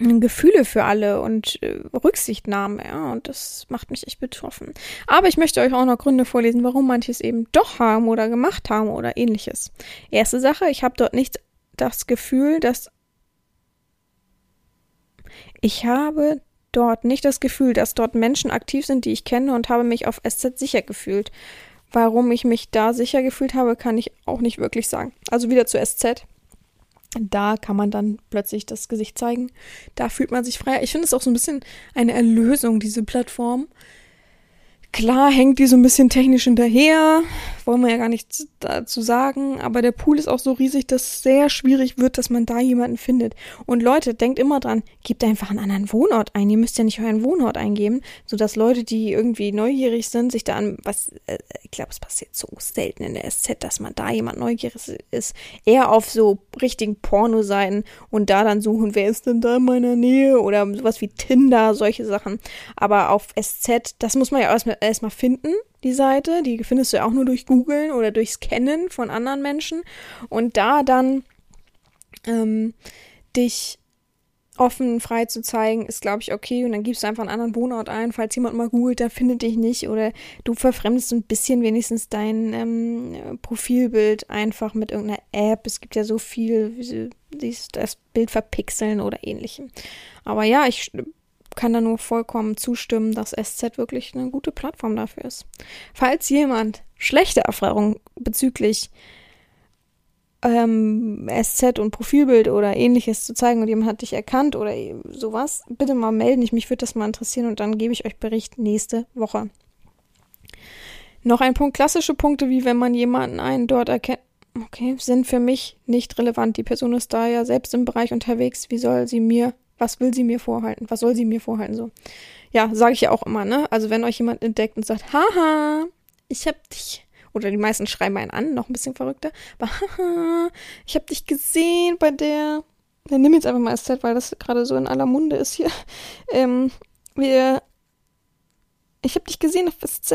Gefühle für alle und äh, Rücksichtnahme, ja, und das macht mich echt betroffen. Aber ich möchte euch auch noch Gründe vorlesen, warum manches eben doch haben oder gemacht haben oder ähnliches. Erste Sache, ich habe dort nicht das Gefühl, dass ich habe dort nicht das Gefühl, dass dort Menschen aktiv sind, die ich kenne und habe mich auf SZ sicher gefühlt. Warum ich mich da sicher gefühlt habe, kann ich auch nicht wirklich sagen. Also wieder zu SZ. Da kann man dann plötzlich das Gesicht zeigen. Da fühlt man sich frei. Ich finde es auch so ein bisschen eine Erlösung, diese Plattform. Klar hängt die so ein bisschen technisch hinterher, wollen wir ja gar nichts dazu sagen, aber der Pool ist auch so riesig, dass es sehr schwierig wird, dass man da jemanden findet. Und Leute, denkt immer dran, gebt einfach einen anderen Wohnort ein. Ihr müsst ja nicht euren Wohnort eingeben, sodass Leute, die irgendwie neugierig sind, sich da an, was, äh, ich glaube, es passiert so selten in der SZ, dass man da jemand neugierig ist, eher auf so richtigen Pornoseiten und da dann suchen, wer ist denn da in meiner Nähe oder sowas wie Tinder, solche Sachen. Aber auf SZ, das muss man ja erstmal erstmal finden, die Seite. Die findest du ja auch nur durch Googlen oder durch Scannen von anderen Menschen. Und da dann ähm, dich offen, frei zu zeigen, ist, glaube ich, okay. Und dann gibst du einfach einen anderen Wohnort ein, falls jemand mal googelt, der findet dich nicht. Oder du verfremdest ein bisschen wenigstens dein ähm, Profilbild einfach mit irgendeiner App. Es gibt ja so viel, wie sie das Bild verpixeln oder ähnlichem. Aber ja, ich kann da nur vollkommen zustimmen, dass SZ wirklich eine gute Plattform dafür ist. Falls jemand schlechte Erfahrungen bezüglich ähm, SZ und Profilbild oder ähnliches zu zeigen und jemand hat dich erkannt oder sowas, bitte mal melden. Ich mich würde das mal interessieren und dann gebe ich euch Bericht nächste Woche. Noch ein Punkt, klassische Punkte, wie wenn man jemanden einen dort erkennt. Okay, sind für mich nicht relevant. Die Person ist da ja selbst im Bereich unterwegs. Wie soll sie mir was will sie mir vorhalten? Was soll sie mir vorhalten? So. Ja, sage ich ja auch immer, ne? Also wenn euch jemand entdeckt und sagt, haha, ich hab dich, oder die meisten schreiben einen an, noch ein bisschen verrückter, aber haha, ich hab dich gesehen bei der, dann nimm jetzt einfach mal SZ, weil das gerade so in aller Munde ist hier. [LAUGHS] Ähm, wir, ich habe dich gesehen auf SZ,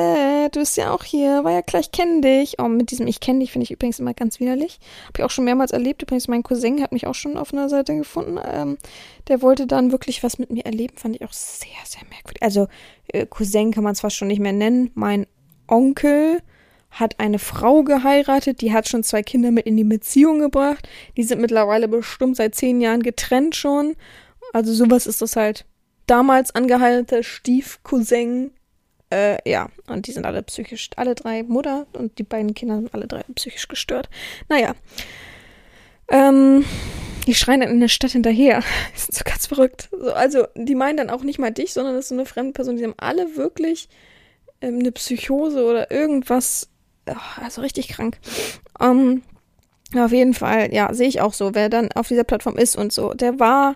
du bist ja auch hier, war ja klar, ich kenne dich. Oh, mit diesem Ich kenne dich finde ich übrigens immer ganz widerlich. Habe ich auch schon mehrmals erlebt. Übrigens, mein Cousin hat mich auch schon auf einer Seite gefunden. Ähm, der wollte dann wirklich was mit mir erleben, fand ich auch sehr, sehr merkwürdig. Also, äh, Cousin kann man zwar schon nicht mehr nennen. Mein Onkel hat eine Frau geheiratet, die hat schon zwei Kinder mit in die Beziehung gebracht. Die sind mittlerweile bestimmt seit zehn Jahren getrennt schon. Also sowas ist das halt. Damals angeheiratete Stiefcousin. Äh, ja, und die sind alle psychisch, alle drei Mutter und die beiden Kinder sind alle drei psychisch gestört. Naja. Ähm, die schreien dann in der Stadt hinterher. [LAUGHS] Die sind so ganz verrückt. So, also, die meinen dann auch nicht mal dich, sondern das ist so eine fremde Person. Die haben alle wirklich ähm, eine Psychose oder irgendwas also richtig krank. Ähm, auf jeden Fall, ja, sehe ich auch so, wer dann auf dieser Plattform ist und so. Der war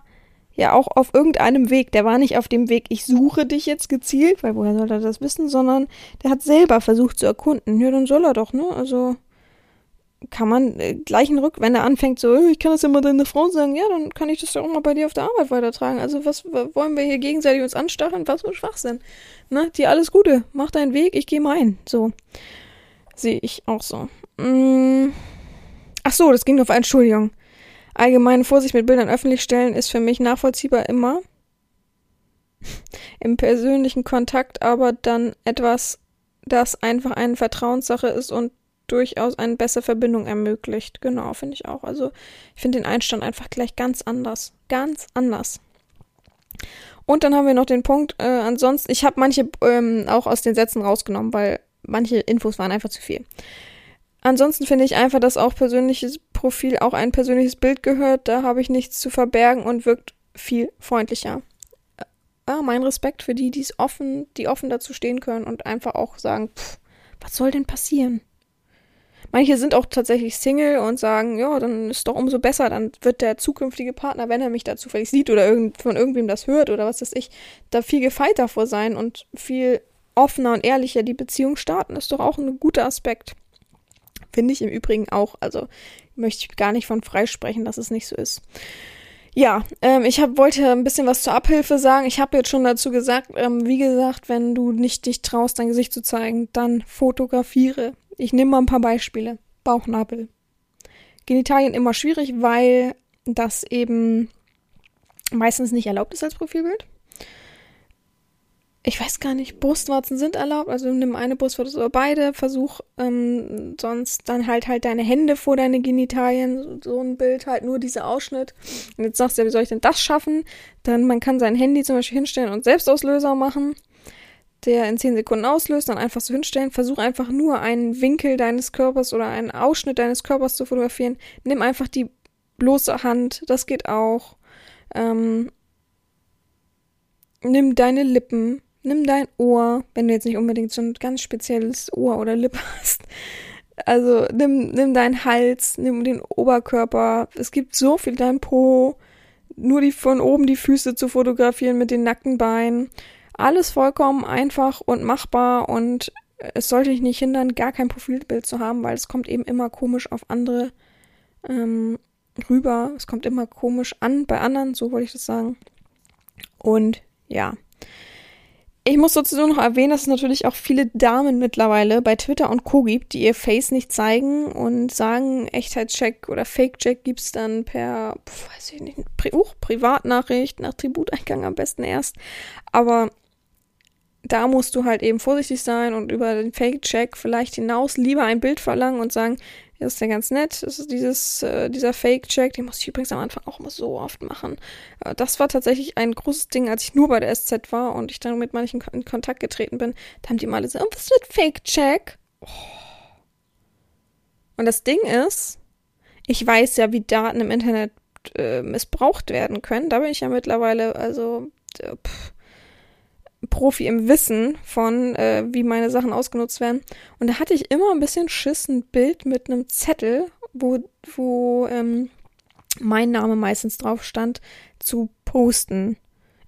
ja auch auf irgendeinem Weg. Der war nicht auf dem Weg, ich suche dich jetzt gezielt, weil woher soll er das wissen, sondern der hat selber versucht zu erkunden. Ja, dann soll er doch, ne? Also kann man äh, gleich einen Rück, wenn er anfängt so, ich kann das ja mal deine Frau sagen, ja, dann kann ich das ja auch mal bei dir auf der Arbeit weitertragen. Also was wollen wir hier gegenseitig uns anstacheln? Was für ein Schwachsinn. Ne? Dir alles Gute, mach deinen Weg, ich gehe mein. So. Sehe ich auch so. Mm. Ach so, das ging auf Entschuldigung. Allgemeine Vorsicht mit Bildern öffentlich stellen ist für mich nachvollziehbar immer. Im persönlichen Kontakt aber dann etwas, das einfach eine Vertrauenssache ist und durchaus eine bessere Verbindung ermöglicht. Genau, finde ich auch. Also ich finde den Einstand einfach gleich ganz anders. Ganz anders. Und dann haben wir noch den Punkt, äh, ansonsten, ich habe manche ähm, auch aus den Sätzen rausgenommen, weil manche Infos waren einfach zu viel. Ansonsten finde ich einfach, dass auch persönliches Profil auch ein persönliches Bild gehört. Da habe ich nichts zu verbergen und wirkt viel freundlicher. Ah, mein Respekt für die, die offen, die offen dazu stehen können und einfach auch sagen, pff, was soll denn passieren? Manche sind auch tatsächlich Single und sagen, ja, dann ist doch umso besser, dann wird der zukünftige Partner, wenn er mich da zufällig sieht oder irgend, von irgendwem das hört oder was weiß ich, da viel gefeit davor sein und viel offener und ehrlicher die Beziehung starten, ist doch auch ein guter Aspekt. Finde ich im Übrigen auch. Also möchte ich gar nicht von freisprechen, dass es nicht so ist. Ja, ähm, ich hab, wollte ein bisschen was zur Abhilfe sagen. Ich habe jetzt schon dazu gesagt, ähm, wie gesagt, wenn du nicht dich traust, dein Gesicht zu zeigen, dann fotografiere. Ich nehme mal ein paar Beispiele. Bauchnabel. Genitalien immer schwierig, weil das eben meistens nicht erlaubt ist als Profilbild ich weiß gar nicht, Brustwarzen sind erlaubt, also nimm eine Brustwarze oder beide, versuch ähm, sonst dann halt halt deine Hände vor deine Genitalien, so ein Bild, halt nur dieser Ausschnitt. Und jetzt sagst du ja, wie soll ich denn das schaffen? Dann, man kann sein Handy zum Beispiel hinstellen und Selbstauslöser machen, der in 10 Sekunden auslöst, dann einfach so hinstellen. Versuch einfach nur einen Winkel deines Körpers oder einen Ausschnitt deines Körpers zu fotografieren. Nimm einfach die bloße Hand, das geht auch. Ähm, nimm deine Lippen, nimm dein Ohr, wenn du jetzt nicht unbedingt so ein ganz spezielles Ohr oder Lippe [LAUGHS] hast. Also nimm, nimm deinen Hals, nimm den Oberkörper. Es gibt so viel, dein Po, nur die von oben die Füße zu fotografieren mit den nackten Beinen. Alles vollkommen einfach und machbar und es sollte dich nicht hindern, gar kein Profilbild zu haben, weil es kommt eben immer komisch auf andere ähm, rüber. Es kommt immer komisch an bei anderen, so wollte ich das sagen. Und ja. Ich muss dazu noch erwähnen, dass es natürlich auch viele Damen mittlerweile bei Twitter und Co. gibt, die ihr Face nicht zeigen und sagen, Echtheitscheck oder Fake-Check gibt's dann per, weiß ich nicht, Pri uh, Privatnachricht, nach Tributeingang am besten erst. Aber da musst du halt eben vorsichtig sein und über den Fake-Check vielleicht hinaus lieber ein Bild verlangen und sagen, das ist ja ganz nett. Das ist dieses, äh, dieser Fake-Check, den muss ich übrigens am Anfang auch immer so oft machen. Äh, das war tatsächlich ein großes Ding, als ich nur bei der SZ war und ich dann mit manchen in Kontakt getreten bin. Da haben die mal so, oh, was wird Fake-Check? Oh. Und das Ding ist, ich weiß ja, wie Daten im Internet äh, missbraucht werden können. Da bin ich ja mittlerweile, also, äh, pff, Profi im Wissen von, äh, wie meine Sachen ausgenutzt werden. Und da hatte ich immer ein bisschen Schiss, ein Bild mit einem Zettel, wo, wo ähm, mein Name meistens drauf stand, zu posten.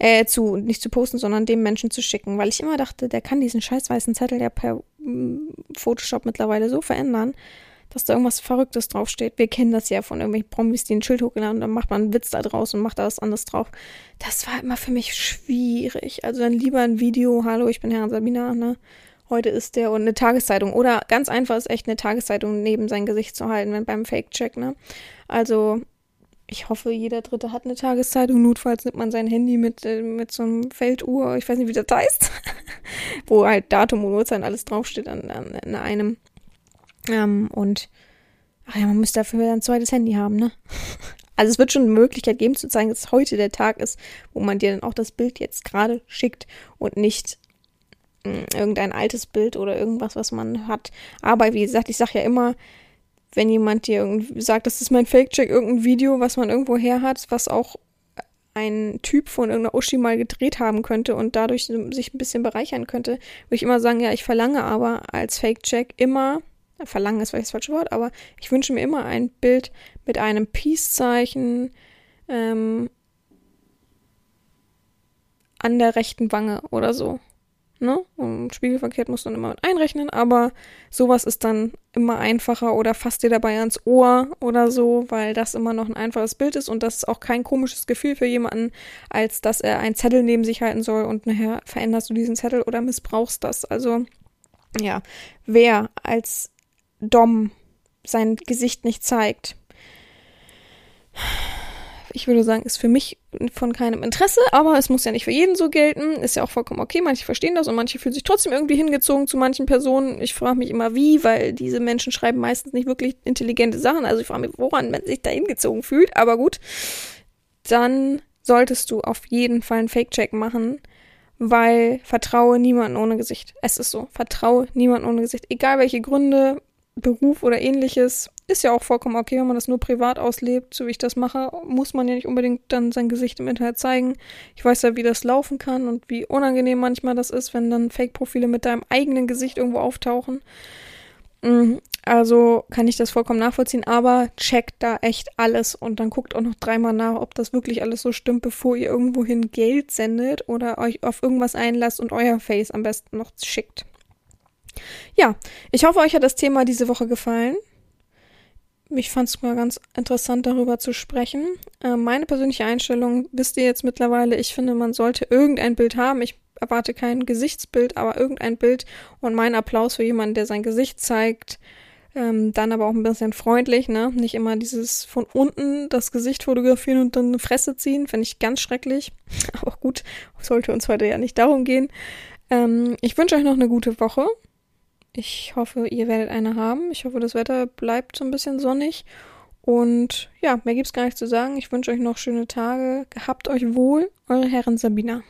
Äh, zu, nicht zu posten, sondern dem Menschen zu schicken, weil ich immer dachte, der kann diesen scheiß weißen Zettel ja per mm, Photoshop mittlerweile so verändern, dass da irgendwas Verrücktes draufsteht. Wir kennen das ja von irgendwelchen Promis, die ein Schild hochgeladen und dann macht man einen Witz da draus und macht da was anderes drauf. Das war immer für mich schwierig. Also dann lieber ein Video, hallo, ich bin Herr Sabina, ne? Heute ist der und eine Tageszeitung. Oder ganz einfach ist echt eine Tageszeitung neben sein Gesicht zu halten, wenn beim Fake-Check, ne? Also, ich hoffe, jeder Dritte hat eine Tageszeitung. Notfalls nimmt man sein Handy mit, äh, mit so einem Felduhr, ich weiß nicht, wie das heißt, [LAUGHS] wo halt Datum und Uhrzeit alles draufsteht an, an, an einem. Ähm, und ach ja, man müsste dafür ein zweites Handy haben, ne? [LAUGHS] Also es wird schon eine Möglichkeit geben zu zeigen, dass heute der Tag ist, wo man dir dann auch das Bild jetzt gerade schickt und nicht hm, irgendein altes Bild oder irgendwas, was man hat. Aber wie gesagt, ich sage ja immer, wenn jemand dir irgendwie sagt, das ist mein Fake-Check, irgendein Video, was man irgendwo her hat, was auch ein Typ von irgendeiner Uschi mal gedreht haben könnte und dadurch sich ein bisschen bereichern könnte, würde ich immer sagen, ja, ich verlange aber als Fake-Check immer verlangen ist vielleicht das falsche Wort, aber ich wünsche mir immer ein Bild mit einem Peace-Zeichen ähm, an der rechten Wange oder so. Ne? Und spiegelverkehrt muss man immer mit einrechnen, aber sowas ist dann immer einfacher oder fasst dir dabei ans Ohr oder so, weil das immer noch ein einfaches Bild ist und das ist auch kein komisches Gefühl für jemanden, als dass er einen Zettel neben sich halten soll und nachher veränderst du diesen Zettel oder missbrauchst das. Also ja, wer als Dom sein Gesicht nicht zeigt. Ich würde sagen, ist für mich von keinem Interesse, aber es muss ja nicht für jeden so gelten. Ist ja auch vollkommen okay. Manche verstehen das und manche fühlen sich trotzdem irgendwie hingezogen zu manchen Personen. Ich frage mich immer, wie, weil diese Menschen schreiben meistens nicht wirklich intelligente Sachen. Also ich frage mich, woran man sich da hingezogen fühlt. Aber gut, dann solltest du auf jeden Fall einen Fake-Check machen, weil vertraue niemanden ohne Gesicht. Es ist so. Vertraue niemanden ohne Gesicht. Egal welche Gründe, Beruf oder ähnliches. Ist ja auch vollkommen okay, wenn man das nur privat auslebt, so wie ich das mache, muss man ja nicht unbedingt dann sein Gesicht im Internet zeigen. Ich weiß ja, wie das laufen kann und wie unangenehm manchmal das ist, wenn dann Fake-Profile mit deinem eigenen Gesicht irgendwo auftauchen. Mhm, also kann ich das vollkommen nachvollziehen, aber checkt da echt alles und dann guckt auch noch dreimal nach, ob das wirklich alles so stimmt, bevor ihr irgendwohin Geld sendet oder euch auf irgendwas einlasst und euer Face am besten noch schickt. Ja, ich hoffe, euch hat das Thema diese Woche gefallen. Ich fand es mal ganz interessant, darüber zu sprechen. Äh, meine persönliche Einstellung wisst ihr jetzt mittlerweile. Ich finde, man sollte irgendein Bild haben. Ich erwarte kein Gesichtsbild, aber irgendein Bild und mein Applaus für jemanden, der sein Gesicht zeigt. Ähm, dann aber auch ein bisschen freundlich, ne? Nicht immer dieses von unten das Gesicht fotografieren und dann eine Fresse ziehen, finde ich ganz schrecklich. [LAUGHS] Aber gut, sollte uns heute ja nicht darum gehen. Ähm, ich wünsche euch noch eine gute Woche. Ich hoffe, ihr werdet eine haben. Ich hoffe, das Wetter bleibt so ein bisschen sonnig. Und ja, mehr gibt's gar nicht zu sagen. Ich wünsche euch noch schöne Tage. Gehabt euch wohl, eure Herren Sabina.